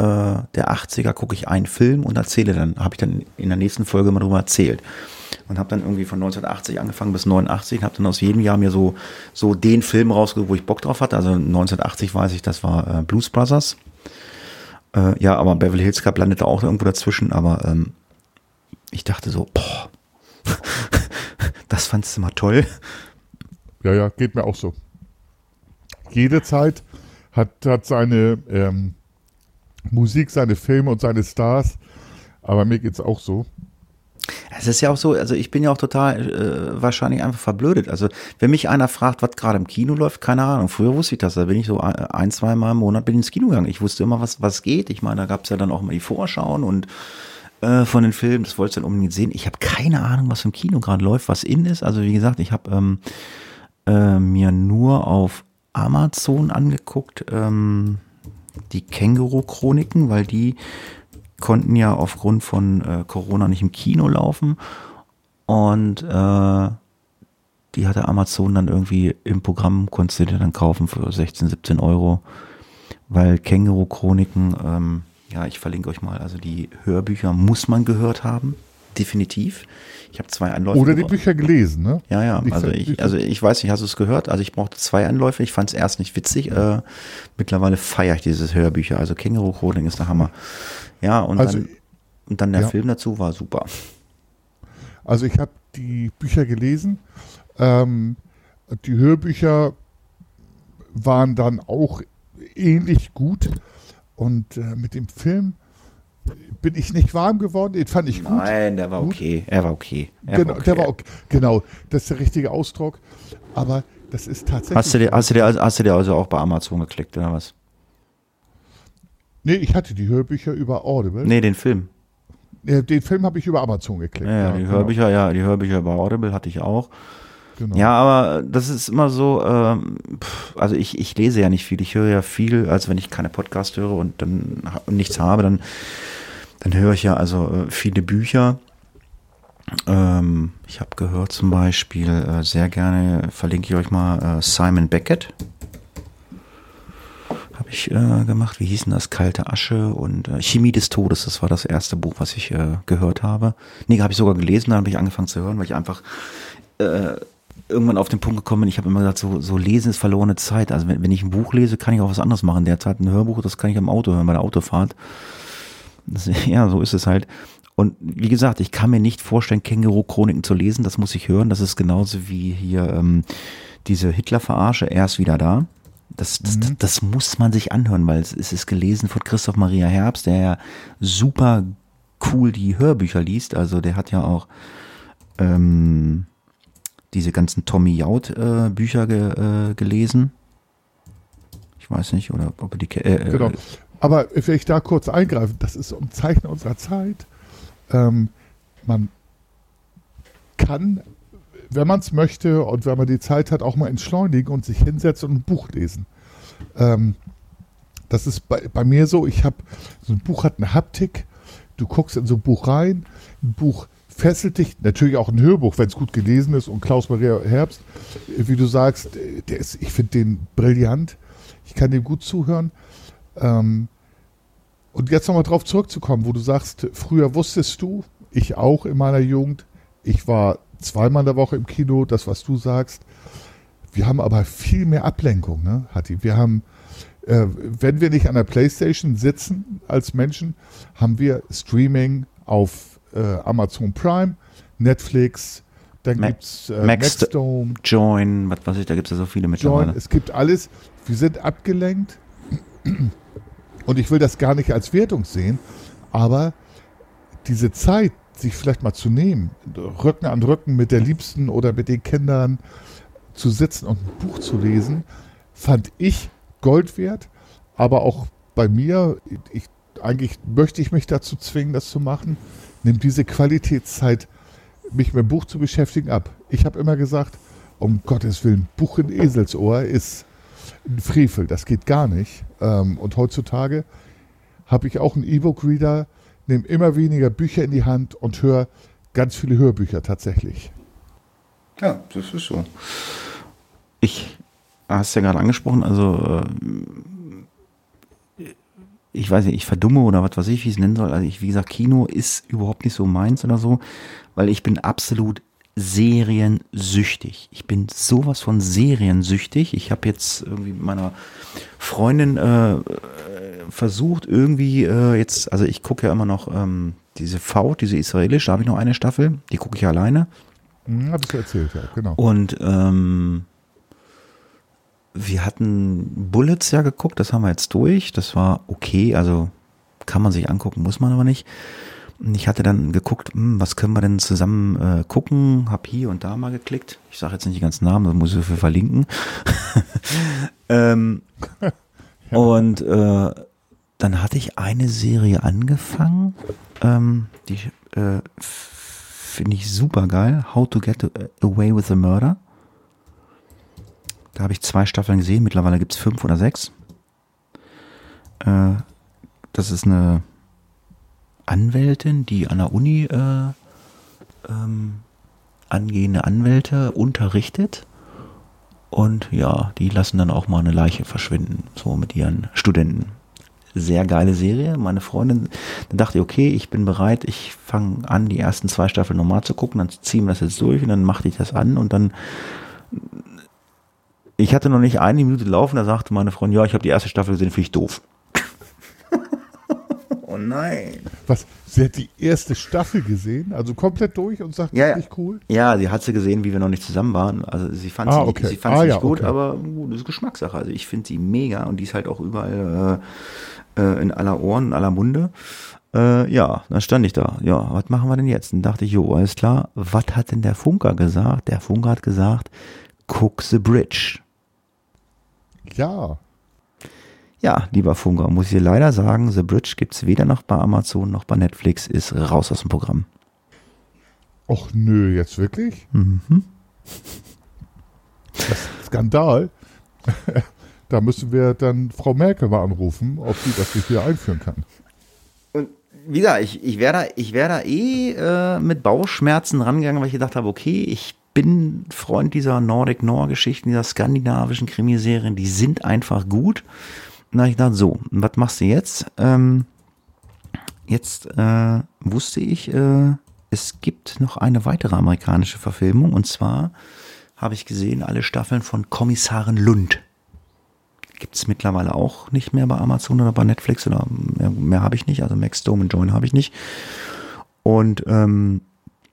A: äh, der 80er gucke ich einen Film und erzähle dann, habe ich dann in der nächsten Folge mal drüber erzählt. Und habe dann irgendwie von 1980 angefangen bis 89 und habe dann aus jedem Jahr mir so, so den Film rausgesucht, wo ich Bock drauf hatte. Also 1980 weiß ich, das war äh, Blues Brothers. Äh, ja, aber Beverly Hills Cup landete auch irgendwo dazwischen, aber ähm, ich dachte so, boah, das fandst du mal toll.
B: Ja, ja, geht mir auch so. Jede Zeit hat, hat seine ähm, Musik, seine Filme und seine Stars. Aber mir geht es auch so.
A: Es ist ja auch so, also ich bin ja auch total äh, wahrscheinlich einfach verblödet. Also wenn mich einer fragt, was gerade im Kino läuft, keine Ahnung. Früher wusste ich das. Da bin ich so ein, zwei Mal im Monat bin ins Kino gegangen. Ich wusste immer, was, was geht. Ich meine, da gab es ja dann auch mal die Vorschauen und äh, von den Filmen. Das wollte ich dann unbedingt sehen. Ich habe keine Ahnung, was im Kino gerade läuft, was in ist. Also wie gesagt, ich habe ähm, äh, mir nur auf Amazon angeguckt ähm, die Känguru-Chroniken, weil die konnten ja aufgrund von äh, Corona nicht im Kino laufen. Und äh, die hatte Amazon dann irgendwie im Programm, konntest du dir dann kaufen für 16, 17 Euro, weil Känguru-Chroniken, ähm, ja, ich verlinke euch mal, also die Hörbücher muss man gehört haben, definitiv. Ich habe zwei Anläufe.
B: Oder die Bücher gelesen, ne?
A: Ja, ja, also ich, also ich weiß nicht, hast du es gehört? Also ich brauchte zwei Anläufe, ich fand es erst nicht witzig, äh, mittlerweile feiere ich dieses Hörbücher, also Känguru-Chroniken ist der Hammer. Ja, und
B: Also,
A: dann, und dann der
B: ja.
A: Film dazu war super.
B: Also ich habe die Bücher gelesen. Ähm, die Hörbücher waren dann auch ähnlich gut. Und äh, mit dem Film bin ich nicht warm geworden. Den fand ich gut.
A: Nein, der war
B: Gut.
A: okay. Er war okay. Er
B: genau,
A: war okay.
B: Der war okay. genau, das ist der richtige Ausdruck. Aber das ist tatsächlich.
A: Hast du, dir, hast, du dir, also- hast du dir also auch bei Amazon geklickt, oder was?
B: nee, ich hatte die Hörbücher über Audible.
A: Nee, den Film.
B: Den Film habe ich über Amazon geklickt.
A: Ja, ja, die
B: genau,
A: Hörbücher, ja, die Hörbücher bei Audible hatte ich auch.
B: Genau.
A: Ja, aber das ist immer so, ähm, also ich, ich lese ja nicht viel, ich höre ja viel, als wenn ich keine Podcast höre und dann nichts habe, dann, dann höre ich ja also äh, viele Bücher. Ähm, ich habe gehört zum Beispiel äh, sehr gerne, verlinke ich euch mal, äh, Simon Beckett. Habe ich äh, gemacht, wie hieß denn das? Kalte Asche und äh, Chemie des Todes, das war das erste Buch, was ich äh, gehört habe. Nee, habe ich sogar gelesen, dann habe ich angefangen zu hören, weil ich einfach irgendwann auf den Punkt gekommen bin, ich habe immer gesagt, so, so lesen ist verlorene Zeit. Also wenn, wenn ich ein Buch lese, kann ich auch was anderes machen. Derzeit ein Hörbuch, das kann ich im Auto hören, bei der Autofahrt. Das, ja, so ist es halt. Und wie gesagt, ich kann mir nicht vorstellen, Känguru-Chroniken zu lesen. Das muss ich hören. Das ist genauso wie hier ähm, diese Hitler-Verarsche. Er ist wieder da. Das, das, das, das muss man sich anhören, weil es, es ist gelesen von Christoph Maria Herbst, der ja super cool die Hörbücher liest. Also der hat ja auch ähm, diese ganzen Tommy Jaud äh, Bücher ge, äh, gelesen. Ich weiß nicht, oder ob die ke- äh,
B: Genau.
A: äh,
B: Aber wenn ich da kurz eingreife, das ist ein Zeichen unserer Zeit. Ähm, man kann, wenn man es möchte und wenn man die Zeit hat, auch mal entschleunigen und sich hinsetzen und ein Buch lesen. Ähm, das ist bei, bei mir so, ich habe, so ein Buch hat eine Haptik, du guckst in so ein Buch rein, ein Buch fesselt dich, natürlich auch ein Hörbuch, wenn es gut gelesen ist und Klaus-Maria Herbst, wie du sagst, der ist, ich finde den brillant, ich kann dem gut zuhören. Ähm, und jetzt nochmal drauf zurückzukommen, wo du sagst, früher wusstest du, ich auch in meiner Jugend, ich war zweimal in der Woche im Kino, das, was du sagst. Wir haben aber viel mehr Ablenkung, ne, Hatti? Wir haben, äh, wenn wir nicht an der Playstation sitzen als Menschen, haben wir Streaming auf äh, Amazon Prime, Netflix, dann
A: Ma-
B: gibt's äh,
A: Max-
B: Maxdome,
A: Join, was weiß ich, da gibt es ja so viele
B: Join,
A: mittlerweile.
B: es gibt alles. Wir sind abgelenkt. Und ich will das gar nicht als Wertung sehen, aber diese Zeit, sich vielleicht mal zu nehmen, Rücken an Rücken mit der Liebsten oder mit den Kindern zu sitzen und ein Buch zu lesen, fand ich Gold wert. Aber auch bei mir, ich, eigentlich möchte ich mich dazu zwingen, das zu machen, nimmt diese Qualitätszeit, mich mit dem Buch zu beschäftigen, ab. Ich habe immer gesagt, um Gottes Willen, Buch in Eselsohr ist ein Frevel, das geht gar nicht. Ähm, und heutzutage habe ich auch einen E-Book-Reader, nehme immer weniger Bücher in die Hand und höre ganz viele Hörbücher tatsächlich.
A: Ja, das ist so. Ich hast ja gerade angesprochen, also äh, ich weiß nicht, ich verdumme oder was weiß ich, wie ich es nennen soll. Also ich, wie gesagt, Kino ist überhaupt nicht so meins oder so, weil ich bin absolut seriensüchtig. Ich bin sowas von seriensüchtig. Ich habe jetzt irgendwie mit meiner Freundin äh, versucht, irgendwie äh, jetzt, also ich gucke ja immer noch ähm, diese V, diese israelische, da habe ich noch eine Staffel, die gucke ich alleine.
B: Hm, Hattest du erzählt, ja, genau.
A: Und ähm, wir hatten Bullets ja geguckt, das haben wir jetzt durch. Das war okay, also kann man sich angucken, muss man aber nicht. Und ich hatte dann geguckt, hm, was können wir denn zusammen äh, gucken? Hab hier und da mal geklickt. Ich sage jetzt nicht die ganzen Namen, das muss ich dafür verlinken. ähm, Und äh, dann hatte ich eine Serie angefangen, ähm, die äh, finde ich super geil. How to Get Away with a Murder. Da habe ich zwei Staffeln gesehen. Mittlerweile gibt es fünf oder sechs. Äh, das ist eine Anwältin, die an der Uni äh, ähm, angehende Anwälte unterrichtet. Und ja, die lassen dann auch mal eine Leiche verschwinden, so mit ihren Studenten. Sehr geile Serie. Meine Freundin, dann dachte okay, ich bin bereit, ich fange an, die ersten zwei Staffeln nochmal zu gucken, dann ziehen wir das jetzt durch und dann machte ich das an und dann ich hatte noch nicht eine Minute laufen, da sagte meine Freundin, ja, ich habe die erste Staffel gesehen, finde ich doof.
B: oh nein. Was? Sie hat die erste Staffel gesehen, also komplett durch und sagt,
A: ja,
B: das ist nicht cool?
A: Ja, sie hat sie gesehen, wie wir noch nicht zusammen waren. Also sie fand ah, sie, okay. sie, fand ah, sie nicht ja, gut, okay. aber gut, das ist Geschmackssache. Also ich finde sie mega und die ist halt auch überall äh, äh, in aller Ohren, in aller Munde. Äh, ja, dann stand ich da. Ja, was machen wir denn jetzt? Dann dachte ich, jo, alles klar. Was hat denn der Funker gesagt? Der Funker hat gesagt, guck the bridge.
B: Ja.
A: Ja, lieber Funker, muss ich dir leider sagen, The Bridge gibt es weder noch bei Amazon noch bei Netflix, ist raus aus dem Programm.
B: Och nö, jetzt wirklich? Mhm. Das ist Skandal. da müssen wir dann Frau Merkel mal anrufen, ob sie das nicht hier einführen kann.
A: Und wieder, ich, ich wäre da, ich wär da eh äh, mit Bauchschmerzen rangegangen, weil ich gedacht habe, okay, ich bin Freund dieser Nordic Noir Geschichten, dieser skandinavischen Krimiserien, die sind einfach gut. Habe ich gedacht, so, was machst du jetzt? Ähm, jetzt äh, wusste ich, äh, es gibt noch eine weitere amerikanische Verfilmung und zwar habe ich gesehen, alle Staffeln von Kommissarin Lund. Gibt es mittlerweile auch nicht mehr bei Amazon oder bei Netflix oder mehr, mehr habe ich nicht, also Max Dome und Join habe ich nicht. Und ähm,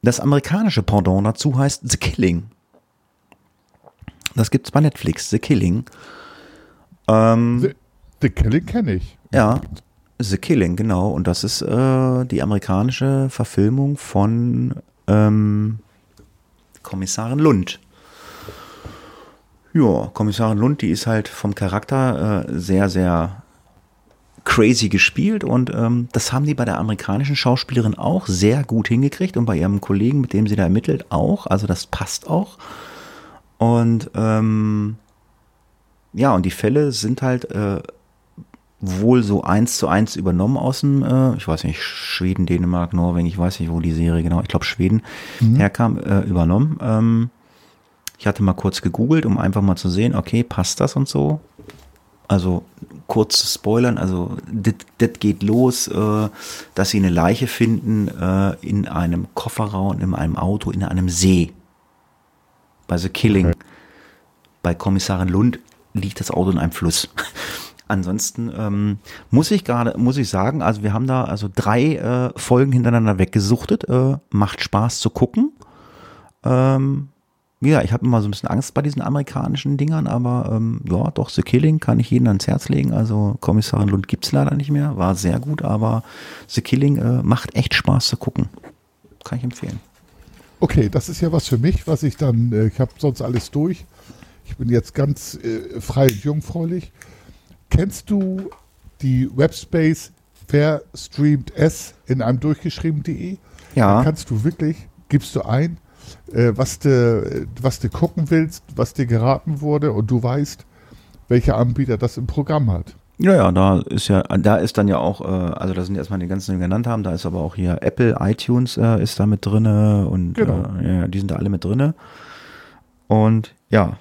A: das amerikanische Pendant dazu heißt The Killing. Das gibt es bei Netflix, The Killing.
B: Ähm, The, The, Killing kenne ich.
A: Ja, The Killing, genau. Und das ist äh, die amerikanische Verfilmung von ähm, Kommissarin Lund. Ja, Kommissarin Lund, die ist halt vom Charakter äh, sehr, sehr crazy gespielt und ähm, das haben die bei der amerikanischen Schauspielerin auch sehr gut hingekriegt und bei ihrem Kollegen, mit dem sie da ermittelt, auch. Also das passt auch. Und ähm, ja, und die Fälle sind halt äh, wohl so eins zu eins übernommen aus dem, äh, ich weiß nicht, Schweden, Dänemark, Norwegen, ich weiß nicht, wo die Serie genau, ich glaube Schweden mhm. herkam, äh, übernommen. Ähm, ich hatte mal kurz gegoogelt, um einfach mal zu sehen, okay, passt das und so. Also kurz zu spoilern, also das geht los, äh, dass sie eine Leiche finden äh, in einem Kofferraum, in einem Auto, in einem See. Bei The Killing. Okay. Bei Kommissarin Lund liegt das Auto in einem Fluss. Ansonsten ähm, muss ich gerade, muss ich sagen, also wir haben da also drei äh, Folgen hintereinander weggesuchtet. Äh, macht Spaß zu gucken. Ähm, ja, ich habe immer so ein bisschen Angst bei diesen amerikanischen Dingern, aber ähm, ja, doch, The Killing kann ich jedem ans Herz legen. Also Kommissarin Lund gibt es leider nicht mehr, war sehr gut, aber The Killing äh, macht echt Spaß zu gucken. Kann ich empfehlen.
B: Okay, das ist ja was für mich, was ich dann, äh, ich habe sonst alles durch. Ich bin jetzt ganz äh, frei und jungfräulich. Kennst du die Webspace Fairstreamed S in einem durchgeschrieben.de?
A: Ja.
B: Da kannst du wirklich, gibst du ein, was, du, was gucken willst, was dir geraten wurde und du weißt, welcher Anbieter das im Programm hat.
A: Ja, ja, da ist ja, da ist dann ja auch, äh, also da sind erstmal die ganzen, die wir genannt haben, da ist aber auch hier Apple, iTunes äh, ist da mit drinne und genau. äh, ja, die sind da alle mit drinne. Und ja,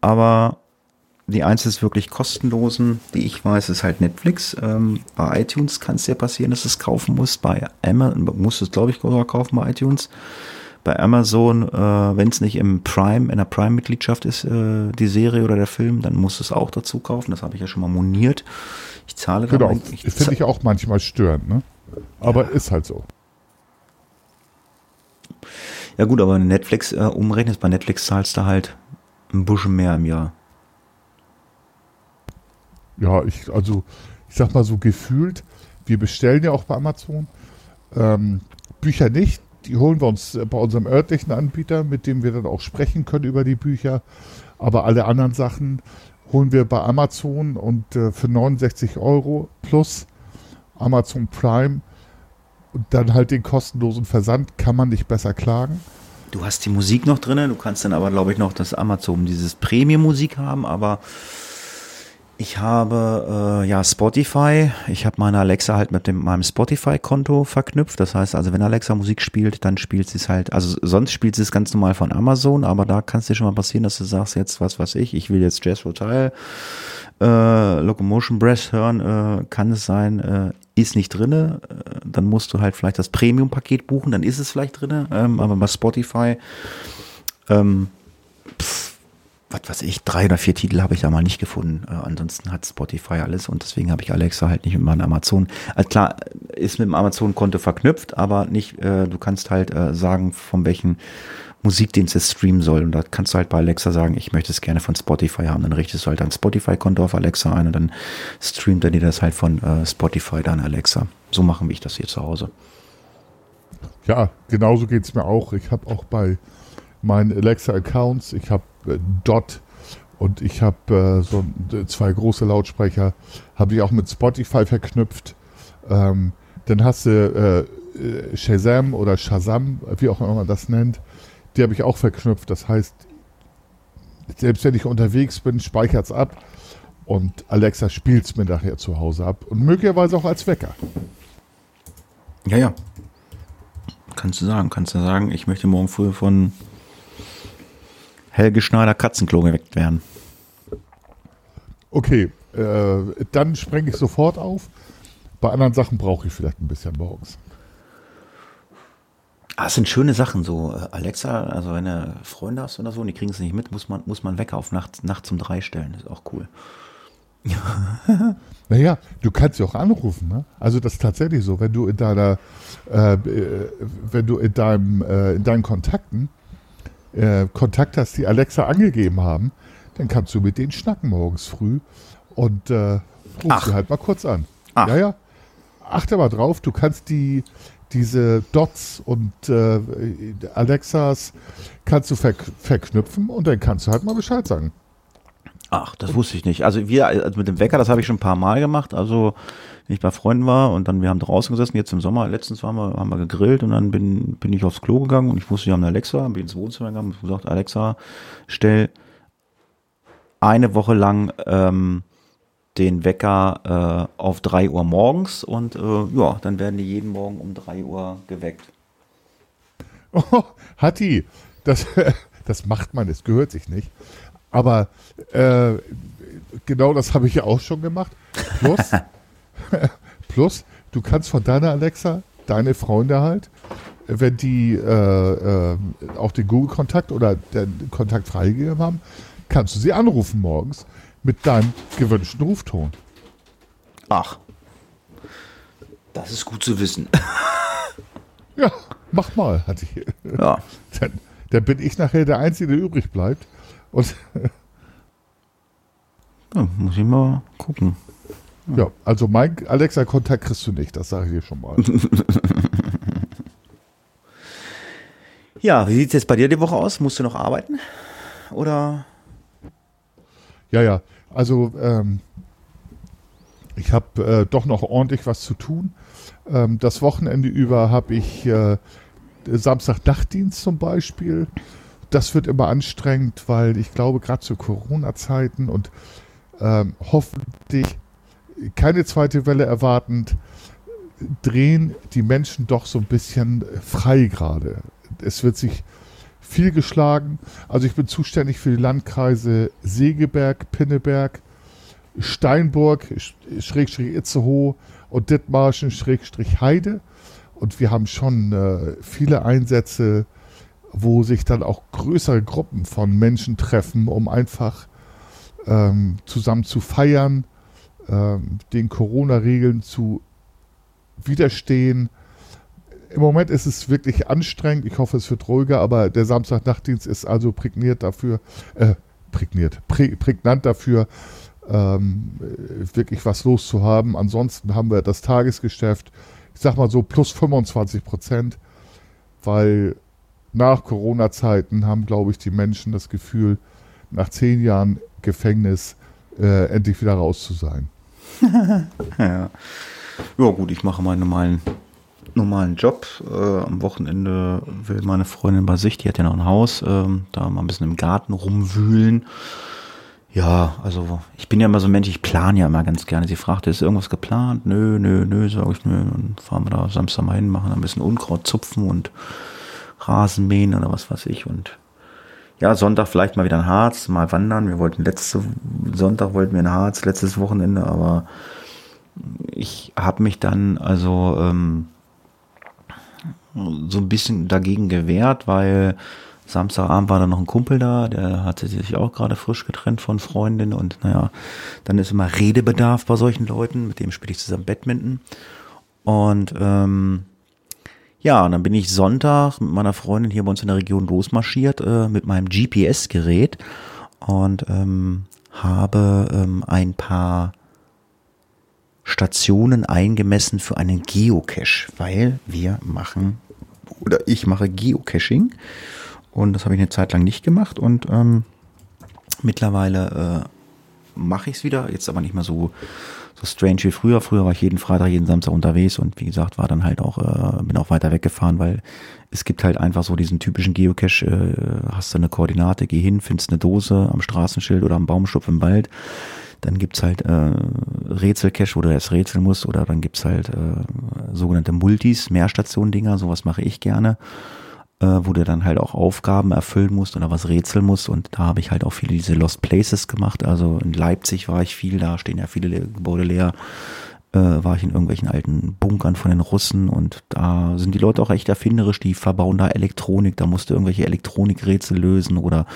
A: aber die einzige wirklich kostenlosen, die ich weiß, ist halt Netflix. Ähm, bei iTunes kann es ja passieren, dass du es kaufen musst. Bei Amazon musst du es, glaube ich, sogar kaufen bei iTunes bei Amazon, äh, wenn es nicht im Prime, in der Prime-Mitgliedschaft ist, äh, die Serie oder der Film, dann musst du es auch dazu kaufen. Das habe ich ja schon mal moniert. Ich zahle
B: genau, da. Ich Finde ich auch manchmal störend, ne? Aber ja. ist halt so.
A: Ja gut, aber Netflix äh, umrechnest, bei Netflix zahlst du halt ein bisschen mehr im Jahr.
B: Ja, ich, also ich sag mal so gefühlt, wir bestellen ja auch bei Amazon ähm, Bücher nicht, die holen wir uns bei unserem örtlichen Anbieter, mit dem wir dann auch sprechen können über die Bücher. Aber alle anderen Sachen holen wir bei Amazon und äh, für 69 Euro plus Amazon Prime und dann halt den kostenlosen Versand kann man nicht besser klagen.
A: Du hast die Musik noch drin, du kannst dann aber, glaube ich, noch das Amazon, dieses Premium-Musik haben, aber Ich habe äh, ja Spotify. Ich habe meine Alexa halt mit dem, meinem Spotify-Konto verknüpft. Das heißt also, wenn Alexa Musik spielt, dann spielt sie es halt, also sonst spielt sie es ganz normal von Amazon, aber da kann es dir schon mal passieren, dass du sagst, jetzt was weiß ich, ich will jetzt Jazz Hotel, äh, Locomotion Breath hören, äh, kann es sein, äh, ist nicht drinne, äh, dann musst du halt vielleicht das Premium-Paket buchen, dann ist es vielleicht drinne, ähm, aber bei Spotify ähm, pff, was weiß ich, drei oder vier Titel habe ich da mal nicht gefunden. Äh, ansonsten hat Spotify alles und deswegen habe ich Alexa halt nicht mit meinem Amazon. Also klar, ist mit dem Amazon-Konto verknüpft, aber nicht, äh, du kannst halt äh, sagen, von welchen Musikdienst es streamen soll. Und da kannst du halt bei Alexa sagen, ich möchte es gerne von Spotify haben. Dann richtest du halt ein Spotify-Konto auf Alexa ein und dann streamt er dir das halt von äh, Spotify dann Alexa. So machen wir ich das hier zu Hause.
B: Ja, genauso geht es mir auch. Ich habe auch bei meinen Alexa-Accounts, ich habe äh, Dot und ich habe äh, so zwei große Lautsprecher, habe ich auch mit Spotify verknüpft. Ähm, dann hast du äh, äh, Shazam oder Shazam, wie auch immer man das nennt, die habe ich auch verknüpft. Das heißt, selbst wenn ich unterwegs bin, speichert es ab und Alexa spielt es mir nachher zu Hause ab und möglicherweise auch als Wecker.
A: Ja, ja. Kannst du sagen, kannst du sagen, ich möchte morgen früh von Helge Schneider Katzenklo geweckt werden.
B: Okay, äh, dann sprenge ich sofort auf. Bei anderen Sachen brauche ich vielleicht ein bisschen morgens.
A: Ah, es sind schöne Sachen, so äh, Alexa, also wenn du Freunde hast oder so und die kriegen es nicht mit, muss man, muss man Wecker auf Nacht, nachts um drei stellen. Das ist auch cool.
B: naja, du kannst sie auch anrufen, ne? Also das ist tatsächlich so, wenn du in deiner, äh, äh wenn du in deinem, äh, in deinen Kontakten äh, Kontakt hast, die Alexa angegeben haben, dann kannst du mit denen schnacken morgens früh und äh, rufst sie halt mal kurz an. Ach. Ja, ja. Achte mal drauf, du kannst die, diese Dots und äh, Alexas kannst du ver verknüpfen und dann kannst du halt mal Bescheid sagen.
A: Ach, das wusste ich nicht. Also wir also mit dem Wecker, das habe ich schon ein paar Mal gemacht. Also wenn ich bei Freunden war und dann wir haben draußen gesessen, jetzt im Sommer, letztens waren wir, haben wir gegrillt und dann bin, bin ich aufs Klo gegangen und ich wusste, wir haben eine Alexa, bin ins Wohnzimmer gegangen und gesagt, Alexa, stell eine Woche lang ähm, den Wecker äh, auf drei Uhr morgens und äh, ja, dann werden die jeden Morgen um drei Uhr geweckt.
B: Oh, Hatti, das, das macht man, das gehört sich nicht. Aber äh, genau das habe ich ja auch schon gemacht. Plus, Plus, du kannst von deiner Alexa deine Freunde halt, wenn die äh, äh, auch den Google-Kontakt oder den Kontakt freigegeben haben, kannst du sie anrufen morgens mit deinem gewünschten Rufton.
A: Ach, das ist gut zu wissen.
B: ja, mach mal, hatte ich. Ja. Dann, dann bin ich nachher der Einzige, der übrig bleibt. Und
A: ja, muss ich mal gucken.
B: Ja, also mein Alexa-Kontakt kriegst du nicht, das sage ich dir schon mal.
A: ja, wie sieht es jetzt bei dir die Woche aus? Musst du noch arbeiten? Oder?
B: Ja, ja. Also ähm, ich habe äh, doch noch ordentlich was zu tun. Ähm, das Wochenende über habe ich äh, Samstag-Nachtdienst zum Beispiel. Das wird immer anstrengend, weil ich glaube, gerade zu Corona-Zeiten und ähm, hoffentlich keine zweite Welle erwartend, drehen die Menschen doch so ein bisschen frei gerade. Es wird sich viel geschlagen. Also ich bin zuständig für die Landkreise Segeberg, Pinneberg, Steinburg, Schrägstrich Itzehoe und Dithmarschen, Schrägstrich Heide. Und wir haben schon äh, viele Einsätze, wo sich dann auch größere Gruppen von Menschen treffen, um einfach ähm, zusammen zu feiern, ähm, den Corona-Regeln zu widerstehen. Im Moment ist es wirklich anstrengend. Ich hoffe, es wird ruhiger, aber der Samstagnachtdienst ist also prägniert dafür, äh, prägniert, prä, prägnant dafür, ähm, wirklich was los zu haben. Ansonsten haben wir das Tagesgeschäft, ich sag mal so plus 25 Prozent, weil nach Corona-Zeiten haben, glaube ich, die Menschen das Gefühl, nach zehn Jahren Gefängnis äh, endlich wieder raus zu sein.
A: ja. ja, gut, ich mache meinen normalen, normalen Job. Äh, am Wochenende will meine Freundin bei sich, die hat ja noch ein Haus, äh, da mal ein bisschen im Garten rumwühlen. Ja, also ich bin ja immer so ein Mensch, ich plane ja immer ganz gerne. Sie fragte, ist irgendwas geplant? Nö, nö, nö, sag ich, nö. Dann fahren wir da Samstag mal hin, machen ein bisschen Unkraut zupfen und Rasen mähen oder was weiß ich. Und ja, Sonntag vielleicht mal wieder in Harz, mal wandern. Wir wollten letzte Sonntag wollten wir in Harz, letztes Wochenende, aber ich habe mich dann also ähm, so ein bisschen dagegen gewehrt, weil Samstagabend war da noch ein Kumpel da, der hatte sich auch gerade frisch getrennt von Freundin und naja, dann ist immer Redebedarf bei solchen Leuten, mit dem spiele ich zusammen Badminton. Und ähm, ja, und dann bin ich Sonntag mit meiner Freundin hier bei uns in der Region losmarschiert äh, mit meinem GPS-Gerät und ähm, habe ähm, ein paar Stationen eingemessen für einen Geocache, weil wir machen oder ich mache Geocaching und das habe ich eine Zeit lang nicht gemacht und ähm, mittlerweile äh, mache ich es wieder, jetzt aber nicht mehr so so strange wie früher. Früher war ich jeden Freitag, jeden Samstag unterwegs und wie gesagt, war dann halt auch, äh, bin auch weiter weggefahren, weil es gibt halt einfach so diesen typischen Geocache, äh, hast du eine Koordinate, geh hin, findest eine Dose am Straßenschild oder am Baumstupf im Wald. Dann gibt's halt äh, Rätselcache, wo du erst rätseln musst, oder dann gibt's halt äh, sogenannte Multis, Mehrstation-Dinger, sowas mache ich gerne äh, wo du dann halt auch Aufgaben erfüllen musst oder was rätseln musst. Und da habe ich halt auch viele diese Lost Places gemacht. Also in Leipzig war ich viel, da stehen ja viele Gebäude leer. Äh, war ich in irgendwelchen alten Bunkern von den Russen und da sind die Leute auch echt erfinderisch, die verbauen da Elektronik, da musst du irgendwelche Elektronikrätsel lösen oder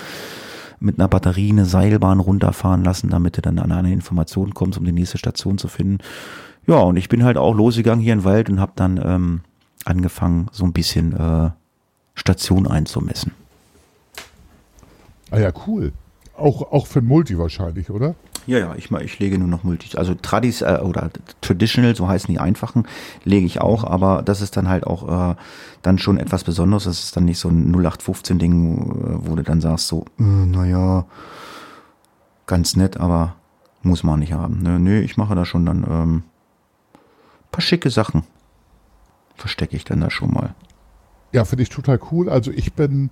A: mit einer Batterie eine Seilbahn runterfahren lassen, damit du dann an eine Information kommst, um die nächste Station zu finden. Ja, und ich bin halt auch losgegangen hier im Wald und habe dann ähm, angefangen, so ein bisschen äh, Station einzumessen.
B: Ah ja, cool. Auch, auch für ein Multi wahrscheinlich, oder?
A: Ja, ja, ich, ich lege nur noch Multis. Also Tradis äh, oder Traditional, so heißen die einfachen, lege ich auch, aber das ist dann halt auch äh, dann schon etwas Besonderes. Das ist dann nicht so ein 0815-Ding, äh, wo du dann sagst so, äh, naja, ganz nett, aber muss man nicht haben. Ne? Nö, ich mache da schon dann ähm, paar schicke Sachen. Verstecke ich dann da schon mal.
B: Ja, finde ich total cool. Also ich bin,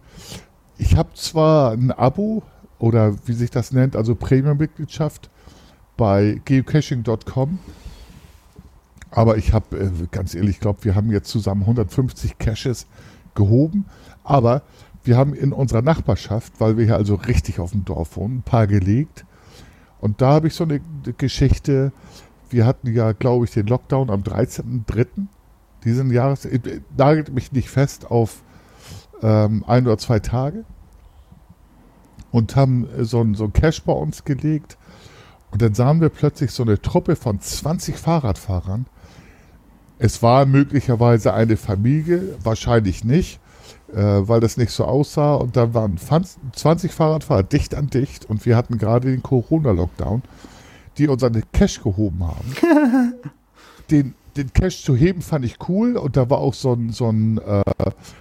B: ich habe zwar ein Abo oder wie sich das nennt, also Premium-Mitgliedschaft bei geocaching.com, aber ich habe, äh, ganz ehrlich, ich glaube, wir haben jetzt zusammen 150 Caches gehoben, aber wir haben in unserer Nachbarschaft, weil wir hier also richtig auf dem Dorf wohnen, ein paar gelegt. Und da habe ich so eine Geschichte, wir hatten ja, glaube ich, den Lockdown am 13.03 diesen Jahres, nagelt mich nicht fest auf ähm, ein oder zwei Tage und haben so ein, so ein Cash bei uns gelegt. Und dann sahen wir plötzlich so eine Truppe von 20 Fahrradfahrern. Es war möglicherweise eine Familie, wahrscheinlich nicht, äh, weil das nicht so aussah. Und dann waren 20 Fahrradfahrer dicht an dicht und wir hatten gerade den Corona-Lockdown, die unseren Cash gehoben haben. den den Cache zu heben fand ich cool und da war auch so ein, so ein äh,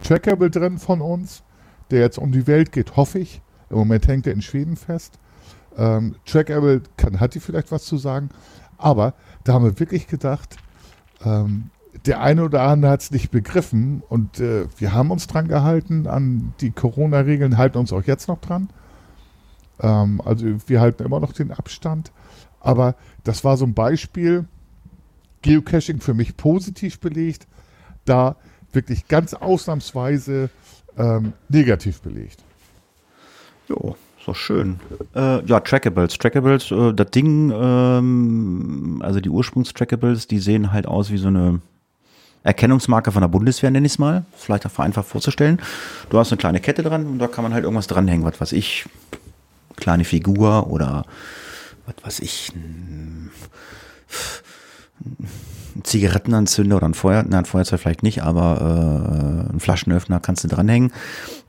B: Trackable drin von uns, der jetzt um die Welt geht, hoffe ich. Im Moment hängt er in Schweden fest. Ähm, Trackable kann, hat die vielleicht was zu sagen, aber da haben wir wirklich gedacht, ähm, der eine oder andere hat es nicht begriffen und äh, wir haben uns dran gehalten an die Corona-Regeln, halten uns auch jetzt noch dran. Ähm, also wir halten immer noch den Abstand, aber das war so ein Beispiel, Geocaching für mich positiv belegt, da wirklich ganz ausnahmsweise ähm, negativ belegt.
A: Jo, so schön. Äh, ja, Trackables. Trackables, äh, das Ding, ähm, also die Ursprungstrackables, die sehen halt aus wie so eine Erkennungsmarke von der Bundeswehr, nenne ich es mal. Vielleicht auch vereinfacht vorzustellen. Du hast eine kleine Kette dran und da kann man halt irgendwas dranhängen, was weiß ich, kleine Figur oder was weiß ich, ein Zigarettenanzünder oder ein Feuer, nein, ein Feuerzeug vielleicht nicht, aber äh, ein Flaschenöffner kannst du dranhängen.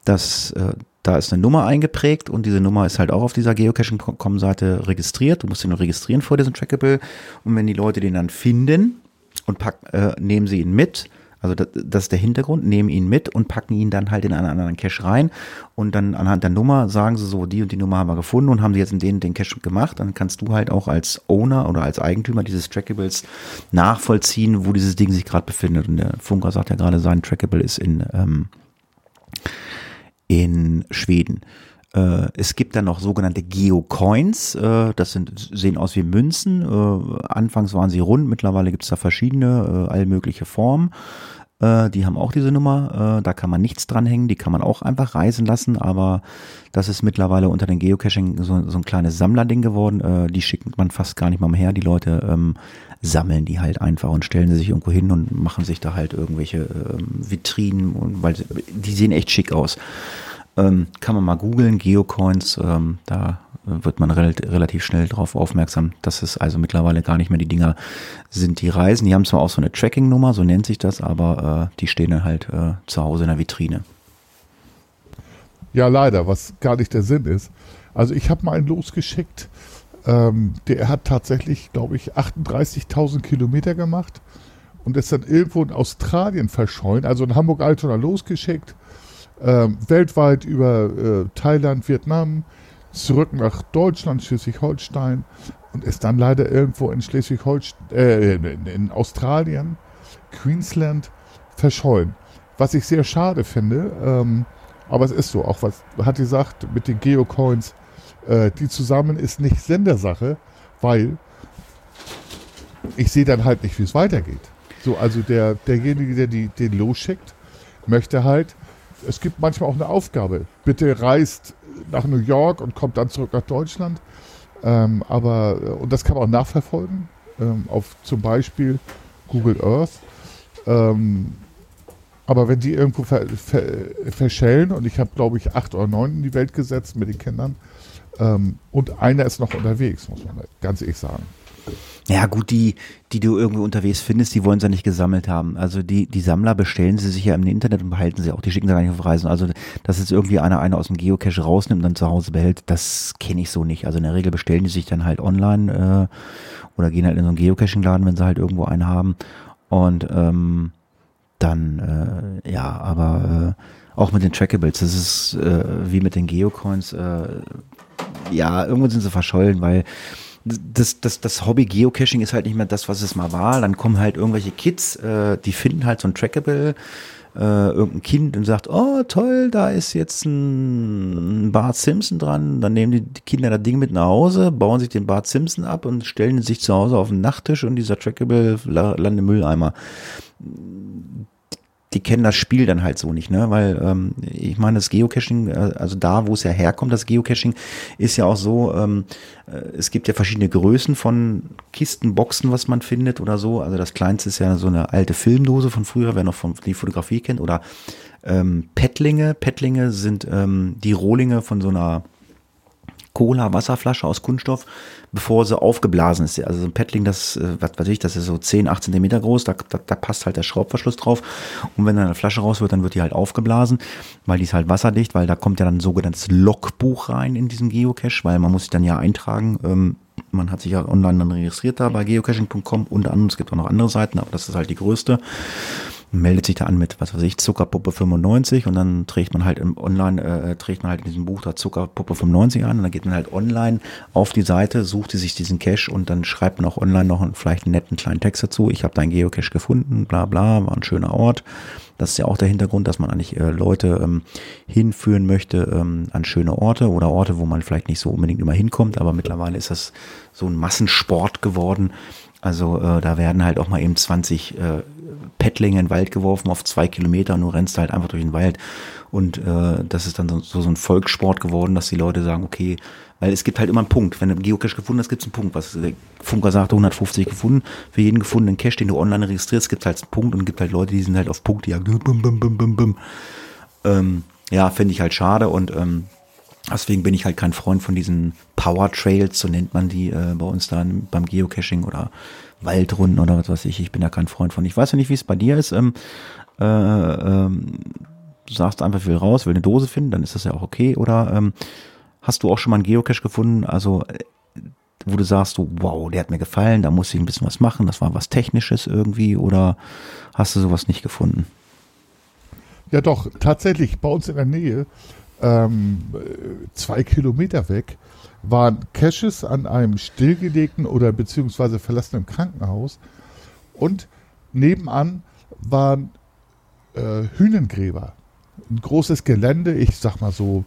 A: Das, äh, da ist eine Nummer eingeprägt und diese Nummer ist halt auch auf dieser Geocaching.com-Seite registriert. Du musst ihn nur registrieren vor diesem Trackable. Und wenn die Leute den dann finden und pack, äh, nehmen sie ihn mit, also das, das, ist der Hintergrund, nehmen ihn mit und packen ihn dann halt in einen anderen Cache rein und dann anhand der Nummer sagen sie so, die und die Nummer haben wir gefunden und haben sie jetzt in den, den Cache gemacht. Dann kannst du halt auch als Owner oder als Eigentümer dieses Trackables nachvollziehen, wo dieses Ding sich gerade befindet. Und der Funker sagt ja gerade, sein Trackable ist in, ähm, in Schweden. Äh, es gibt dann noch sogenannte Geocoins. Äh, das sind, sehen aus wie Münzen. Äh, anfangs waren sie rund, mittlerweile gibt es da verschiedene, äh, all mögliche Formen. Äh, die haben auch diese Nummer. Äh, da kann man nichts dranhängen. Die kann man auch einfach reisen lassen. Aber das ist mittlerweile unter den Geocaching so, so ein kleines Sammlerding geworden. Äh, die schickt man fast gar nicht mal mehr her. Die Leute ähm, sammeln die halt einfach und stellen sie sich irgendwo hin und machen sich da halt irgendwelche ähm, Vitrinen. Und, weil die sehen echt schick aus. Ähm, kann man mal googeln, Geocoins, ähm, da wird man rel relativ schnell darauf aufmerksam, dass es also mittlerweile gar nicht mehr die Dinger sind, die reisen. Die haben zwar auch so eine Tracking-Nummer, so nennt sich das, aber äh, die stehen dann halt äh, zu Hause in der Vitrine.
B: Ja, leider, was gar nicht der Sinn ist. Also ich habe mal einen losgeschickt, ähm, der hat tatsächlich, glaube ich, 38.000 Kilometer gemacht und ist dann irgendwo in Australien verschollen, also in Hamburg-Altona losgeschickt ähm, weltweit über äh, Thailand, Vietnam, zurück nach Deutschland, Schleswig-Holstein und ist dann leider irgendwo in Schleswig-Holstein, äh, in, Australien, Queensland verschollen. Was ich sehr schade finde, ähm, aber es ist so, auch was hat gesagt mit den Geocoins, äh, die zusammen ist nicht Sendersache, weil ich sehe dann halt nicht, wie es weitergeht. So, also der, derjenige, der die, den losschickt, möchte halt, es gibt manchmal auch eine Aufgabe. Bitte reist nach New York und kommt dann zurück nach Deutschland. Ähm, aber, äh, und das kann man auch nachverfolgen, ähm, auf zum Beispiel Google Earth. Ähm, aber wenn die irgendwo ver, ver, verschellen, und ich habe, glaube ich, acht oder neun in die Welt gesetzt mit den Kindern, ähm, und einer ist noch unterwegs, muss man ganz ehrlich sagen.
A: Ja, gut, die, die du irgendwo unterwegs findest, die wollen sie ja nicht gesammelt haben. Also die, die Sammler bestellen sie sich ja im Internet und behalten sie auch. Die schicken sie gar nicht auf Reisen. Also, dass jetzt irgendwie einer einer aus dem Geocache rausnimmt und dann zu Hause behält, das kenne ich so nicht. Also in der Regel bestellen die sich dann halt online äh, oder gehen halt in so einen Geocaching-Laden, wenn sie halt irgendwo einen haben. Und ähm, dann, äh, ja, aber äh, auch mit den Trackables, das ist äh, wie mit den Geocoins, äh, ja, irgendwo sind sie verschollen, weil das, das, das Hobby Geocaching ist halt nicht mehr das, was es mal war. Dann kommen halt irgendwelche Kids, äh, die finden halt so ein Trackable, äh, irgendein Kind und sagt, oh toll, da ist jetzt ein, Bart Simpson dran. Dann nehmen die, die Kinder das Ding mit nach Hause, bauen sich den Bart Simpson ab und stellen sich zu Hause auf den Nachttisch und dieser Trackable landet im Mülleimer die kennen das Spiel dann halt so nicht, ne? Weil ähm, ich meine, das Geocaching, äh, also da, wo es ja herkommt, das Geocaching, ist ja auch so, ähm, äh, es gibt ja verschiedene Größen von Kisten, Boxen, was man findet oder so. Also das kleinste ist ja so eine alte Filmdose von früher, wer noch von die Fotografie kennt, oder ähm, Pettlinge. Pettlinge sind ähm, die Rohlinge von so einer Cola-Wasserflasche aus Kunststoff, bevor sie aufgeblasen ist. Also so ein Paddling, das, äh, was weiß ich, das ist so 10, 18 Zentimeter groß, da, da, da passt halt der Schraubverschluss drauf. Und wenn dann eine Flasche raus wird, dann wird die halt aufgeblasen, weil die ist halt wasserdicht, weil da kommt ja dann ein sogenanntes Logbuch rein in diesem Geocache, weil man muss sich dann ja eintragen, ähm, man hat sich ja online dann registriert da bei geocaching.com, unter anderem, es gibt auch noch andere Seiten, aber das ist halt die größte meldet sich da an mit, was weiß ich, Zuckerpuppe 95 und dann trägt man halt im Online, äh, trägt man halt in diesem Buch da Zuckerpuppe 95 an und dann geht man halt online auf die Seite, sucht sich diesen Cache und dann schreibt man auch online noch einen, vielleicht einen netten kleinen Text dazu. Ich habe deinen Geocache gefunden, bla bla, war ein schöner Ort. Das ist ja auch der Hintergrund, dass man eigentlich äh, Leute ähm, hinführen möchte ähm, an schöne Orte oder Orte, wo man vielleicht nicht so unbedingt immer hinkommt, aber mittlerweile ist das so ein Massensport geworden. Also äh, da werden halt auch mal eben 20 äh, Pettlinge in den Wald geworfen auf zwei Kilometer und du rennst halt einfach durch den Wald. Und äh, das ist dann so, so ein Volkssport geworden, dass die Leute sagen, okay, weil es gibt halt immer einen Punkt. Wenn du einen Geocache gefunden hast, gibt es einen Punkt. Was der Funker sagte, 150 gefunden. Für jeden gefundenen Cache, den du online registrierst, gibt es halt einen Punkt und gibt halt Leute, die sind halt auf Punkt, die sagen, bum, bum, bum, bum, bum. Ähm, ja, finde ich halt schade und ähm, Deswegen bin ich halt kein Freund von diesen Power Trails, so nennt man die äh, bei uns dann beim Geocaching oder Waldrunden oder was weiß ich. Ich bin da kein Freund von. Ich weiß ja nicht, wie es bei dir ist. Ähm, äh, ähm, du sagst einfach, will raus, will eine Dose finden, dann ist das ja auch okay. Oder ähm, hast du auch schon mal einen Geocache gefunden, also äh, wo du sagst, wow, der hat mir gefallen, da muss ich ein bisschen was machen, das war was Technisches irgendwie, oder hast du sowas nicht gefunden?
B: Ja, doch, tatsächlich, bei uns in der Nähe, ähm, zwei Kilometer weg, waren Caches an einem stillgelegten oder beziehungsweise verlassenen Krankenhaus und nebenan waren äh, Hühnengräber. Ein großes Gelände, ich sag mal so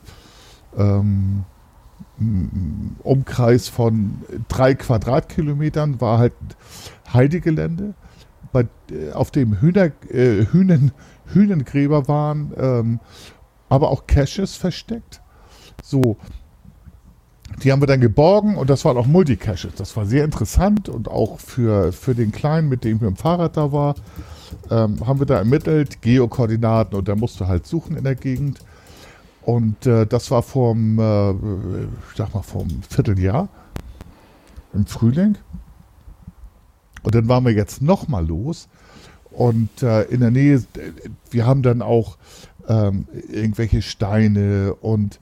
B: ähm, Umkreis von drei Quadratkilometern war halt Heidegelände, bei, äh, auf dem Hühner, äh, Hühnen, Hühnengräber waren, ähm, aber auch Caches versteckt. So, die haben wir dann geborgen und das waren auch Multicaches. Das war sehr interessant und auch für, für den Kleinen, mit dem ich dem Fahrrad da war, ähm, haben wir da ermittelt, Geokoordinaten und der musste halt suchen in der Gegend. Und äh, das war vom, äh, ich sag mal, vom Vierteljahr im Frühling. Und dann waren wir jetzt nochmal los. Und äh, in der Nähe, wir haben dann auch ähm, irgendwelche Steine und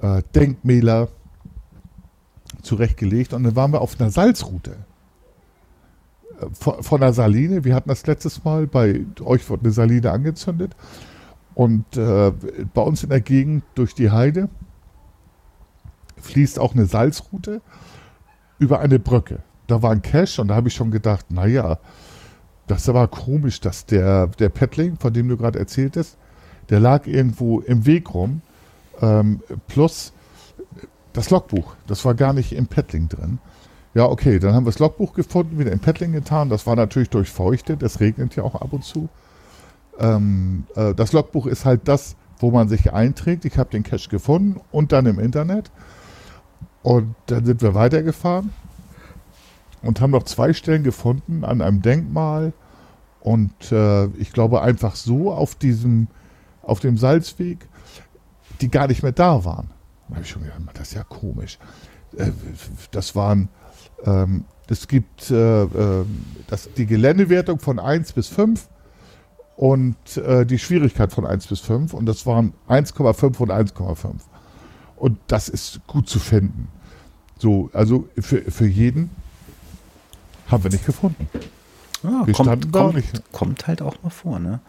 B: äh, Denkmäler zurechtgelegt. Und dann waren wir auf einer Salzroute. Äh, von, von einer Saline. Wir hatten das letztes Mal, bei euch wurde eine Saline angezündet. Und äh, bei uns in der Gegend durch die Heide fließt auch eine Salzroute über eine Brücke. Da war ein Cache und da habe ich schon gedacht, naja, das aber komisch, dass der, der Paddling, von dem du gerade erzähltest, der lag irgendwo im Weg rum. Ähm, plus das Logbuch, das war gar nicht im Paddling drin. Ja, okay, dann haben wir das Logbuch gefunden, wieder im Paddling getan. Das war natürlich durchfeuchtet, es regnet ja auch ab und zu. Ähm, äh, das Logbuch ist halt das, wo man sich einträgt. Ich habe den Cache gefunden und dann im Internet. Und dann sind wir weitergefahren und haben noch zwei Stellen gefunden an einem Denkmal und äh, ich glaube einfach so auf diesem, auf dem Salzweg, die gar nicht mehr da waren. Da habe ich schon gedacht, das ist ja komisch. Äh, das waren, ähm, es gibt äh, äh das, die Geländewertung von 1 bis 5 und äh, die Schwierigkeit von 1 bis 5 und das waren 1,5 und 1,5. Und das ist gut zu finden. So, also für, für jeden haben wir nicht gefunden.
A: Ja, wir kommt, kommt, nicht. kommt halt auch mal vor, ne?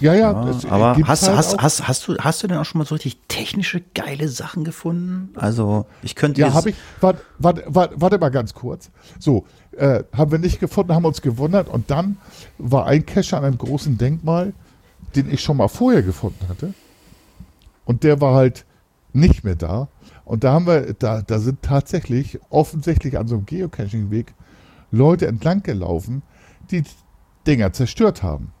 B: Ja, ja.
A: ja aber hast, halt hast, hast, hast, du, hast du denn auch schon mal so richtig technische, geile Sachen gefunden? Also, ich könnte
B: Ja, habe ich. Warte, warte, warte, warte mal ganz kurz. So, äh, haben wir nicht gefunden, haben uns gewundert und dann war ein Cache an einem großen Denkmal, den ich schon mal vorher gefunden hatte. Und der war halt nicht mehr da. Und da haben wir, da, da sind tatsächlich offensichtlich an so einem Geocaching-Weg Leute entlang gelaufen, die Dinger zerstört haben.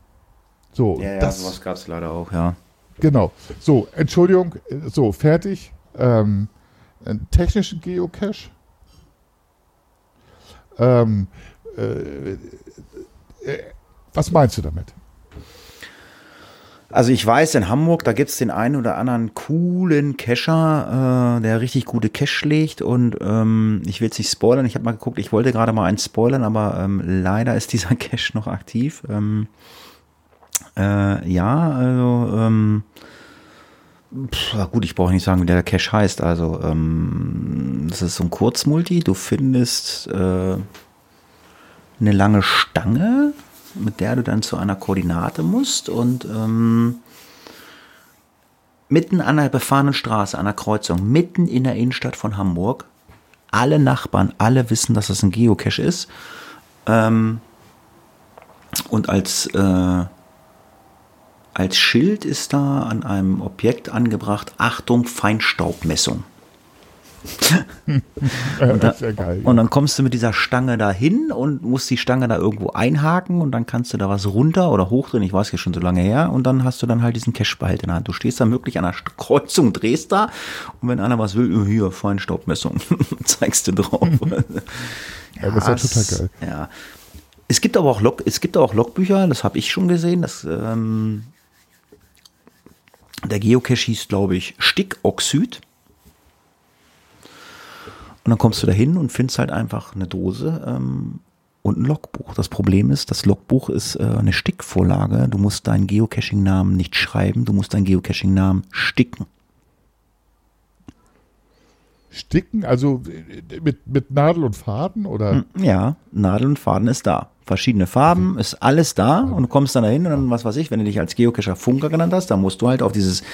B: So,
A: ja, ja das, sowas gab es leider auch, ja.
B: Genau. So, Entschuldigung, so, fertig. Ähm, technischen Geocache. Ähm, äh, äh, was meinst du damit?
A: Also ich weiß, in Hamburg, da gibt es den einen oder anderen coolen Cacher, äh, der richtig gute Cache legt und ähm, ich will es nicht spoilern. Ich habe mal geguckt, ich wollte gerade mal einen spoilern, aber ähm, leider ist dieser Cache noch aktiv. Ähm, äh, ja, also ähm, pff, gut, ich brauche nicht sagen, wie der Cache heißt. Also ähm, das ist so ein Kurzmulti. Du findest äh, eine lange Stange mit der du dann zu einer Koordinate musst und ähm, mitten an der befahrenen Straße, an der Kreuzung, mitten in der Innenstadt von Hamburg. Alle Nachbarn, alle wissen, dass das ein Geocache ist. Ähm, und als, äh, als Schild ist da an einem Objekt angebracht, Achtung, Feinstaubmessung und, da, ja geil, und, dann kommst du mit dieser Stange da hin und musst die Stange da irgendwo einhaken und dann kannst du da was runter oder hoch drin, ich weiß ja schon so lange her, und dann hast du dann halt diesen Cashbehalt in der Hand. Du stehst da wirklich an einer Kreuzung, drehst da und wenn einer was will, oh, hier, Feinstaubmessung, zeigst du drauf.
B: ja, ja, das ist ja total geil.
A: Ja. Es gibt aber auch Log, es gibt auch Logbücher, das habe ich schon gesehen, dass ähm, der Geocache hieß, glaube ich, Stickoxid. Und dann kommst du da hin und findest halt einfach eine Dose ähm, und ein Logbuch. Das Problem ist, das Logbuch ist äh, eine Stickvorlage. Du musst deinen Geocaching-Namen nicht schreiben, du musst deinen Geocaching-Namen sticken.
B: Sticken? Also äh, mit, mit Nadel und Faden oder?
A: Hm, ja, Nadel und Faden ist da verschiedene Farben, ist alles da und du kommst dann dahin und dann, was weiß ich, wenn du dich als Geocacher Funker genannt hast, dann musst du halt auf dieses,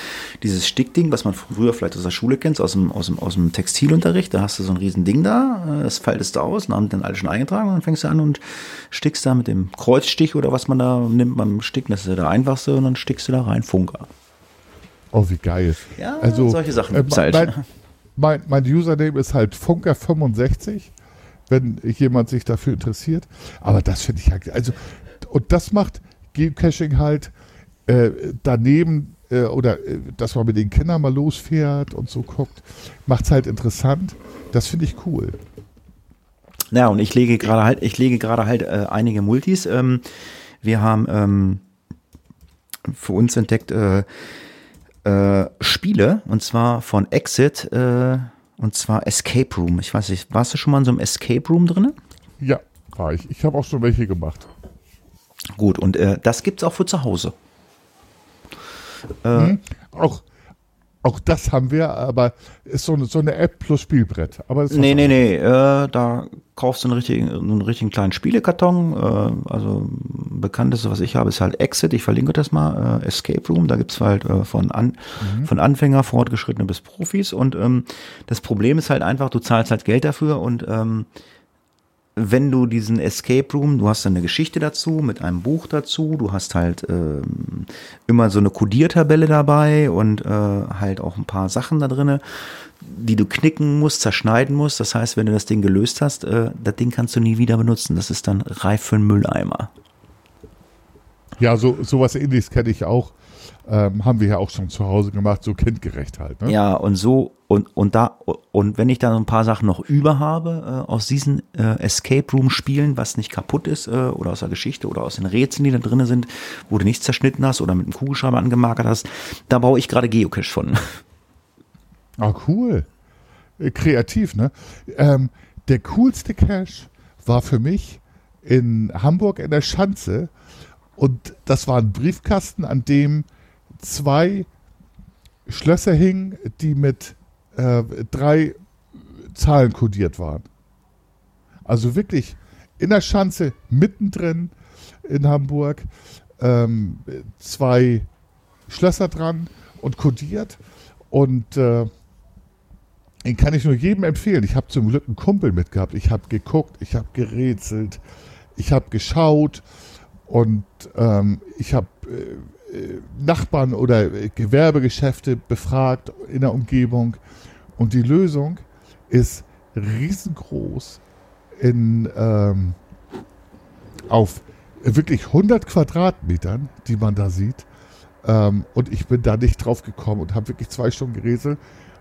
A: dieses Stickding, was man früher vielleicht aus der Schule kennst, aus dem, aus dem, aus dem Textilunterricht, da hast du so ein riesen Ding da, das faltest du aus, dann haben dann alle schon eingetragen und dann fängst du an und stickst da mit dem Kreuzstich oder was man da nimmt beim Sticken, das ist ja der einfachste und dann stickst du da rein Funker.
B: Oh, wie geil.
A: Ja, also, solche Sachen äh,
B: halt. mein, mein, mein Username ist halt Funker65, wenn jemand sich dafür interessiert. Aber das finde ich halt, also, und das macht Geocaching halt äh, daneben äh, oder äh, dass man mit den Kindern mal losfährt und so guckt, macht es halt interessant. Das finde ich cool.
A: Ja, und ich lege gerade halt, ich lege gerade halt äh, einige Multis. Ähm, wir haben ähm, für uns entdeckt äh, äh, Spiele und zwar von Exit äh, und zwar Escape Room. Ich weiß nicht, warst du schon mal in so einem Escape Room drin?
B: Ja, war ich. Ich habe auch schon welche gemacht.
A: Gut, und äh, das gibt es auch für zu Hause.
B: Äh, hm, auch, auch das haben wir, aber ist so eine, so eine App plus Spielbrett. Aber
A: nee, nee, nee. Äh, da kaufst du einen richtigen, einen richtigen kleinen Spielekarton. Äh, also bekannteste, was ich habe, ist halt Exit. Ich verlinke das mal. Äh, Escape Room. Da gibt's halt äh, von, an, mhm. von Anfänger, Fortgeschrittene bis Profis. Und ähm, das Problem ist halt einfach, du zahlst halt Geld dafür und ähm, wenn du diesen Escape Room, du hast dann eine Geschichte dazu, mit einem Buch dazu, du hast halt ähm, immer so eine Codiertabelle dabei und äh, halt auch ein paar Sachen da drinne, die du knicken musst, zerschneiden musst. Das heißt, wenn du das Ding gelöst hast, äh, das Ding kannst du nie wieder benutzen. Das ist dann reif für einen Mülleimer.
B: Ja, so sowas ähnliches kenne ich auch. Ähm, haben wir ja auch schon zu Hause gemacht, so kindgerecht halt. Ne?
A: Ja, und so, und, und da, und wenn ich dann ein paar Sachen noch über habe äh, aus diesen äh, Escape Room Spielen, was nicht kaputt ist, äh, oder aus der Geschichte oder aus den Rätseln, die da drin sind, wo du nichts zerschnitten hast oder mit einem Kugelschreiber angemarkert hast, da baue ich gerade Geocache von.
B: Ah, cool. Äh, kreativ, ne? Ähm, der coolste Cache war für mich in Hamburg in der Schanze. Und das war ein Briefkasten, an dem zwei Schlösser hingen, die mit äh, drei Zahlen kodiert waren. Also wirklich in der Schanze mittendrin in Hamburg ähm, zwei Schlösser dran und kodiert. Und äh, den kann ich nur jedem empfehlen. Ich habe zum Glück einen Kumpel mitgehabt. Ich habe geguckt, ich habe gerätselt, ich habe geschaut und ähm, ich habe äh, Nachbarn oder Gewerbegeschäfte befragt in der Umgebung. Und die Lösung ist riesengroß in, ähm, auf wirklich 100 Quadratmetern, die man da sieht. Ähm, und ich bin da nicht drauf gekommen und habe wirklich zwei Stunden gerätselt.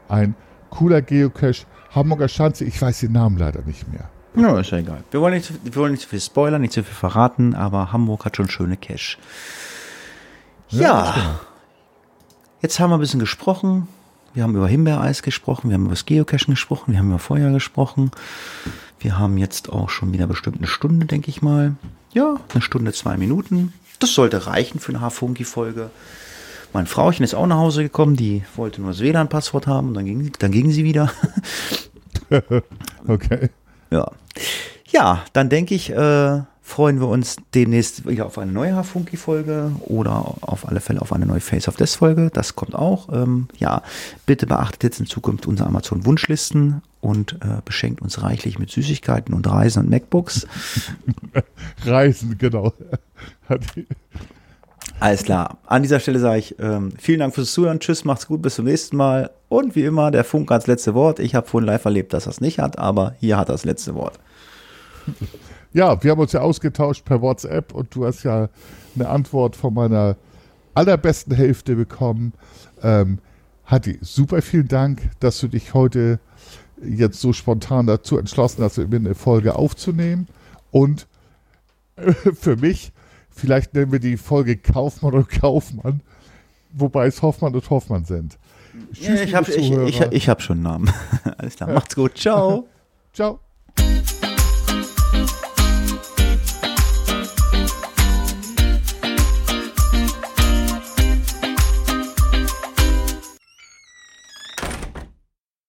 B: Ein cooler Geocache, Hamburger Schanze, ich weiß den Namen leider nicht mehr.
A: Ja, ist ja egal. Wir wollen nicht, wir wollen nicht zu viel spoilern, nicht zu viel verraten, aber Hamburg hat schon schöne Cache. Ja, ja jetzt haben wir ein bisschen gesprochen. Wir haben über Himbeereis gesprochen, wir haben über das Geocachen gesprochen, wir haben über Feuer gesprochen. Wir haben jetzt auch schon wieder bestimmt eine Stunde, denke ich mal. Ja, eine Stunde, zwei Minuten. Das sollte reichen für eine Hafunki-Folge. Mein Frauchen ist auch nach Hause gekommen, die wollte nur das WLAN-Passwort haben und dann ging, dann ging sie wieder.
B: okay.
A: Ja. Ja, dann denke ich, äh, freuen wir uns demnächst wieder auf eine neue Hafunki-Folge oder auf alle Fälle auf eine neue Face of Death-Folge. Das kommt auch. Ähm, ja, bitte beachtet jetzt in Zukunft unsere Amazon-Wunschlisten und äh, beschenkt uns reichlich mit Süßigkeiten und Reisen und MacBooks.
B: Reisen, genau.
A: Alles klar. An dieser Stelle sage ich ähm, vielen Dank fürs Zuhören. Tschüss, macht's gut, bis zum nächsten Mal. Und wie immer, der Funk hat das letzte Wort. Ich habe vorhin live erlebt, dass er es nicht hat, aber hier hat er das letzte Wort.
B: Ja, wir haben uns ja ausgetauscht per WhatsApp und du hast ja eine Antwort von meiner allerbesten Hälfte bekommen. Ähm, Hatti, super vielen Dank, dass du dich heute jetzt so spontan dazu entschlossen hast, mir eine Folge aufzunehmen. Und äh, für mich, vielleicht nennen wir die Folge Kaufmann und Kaufmann, wobei es Hoffmann und Hoffmann sind.
A: Tschüss, ich habe ich, ich, ich hab schon einen Namen. Alles klar, macht's gut. Ciao.
B: Ciao.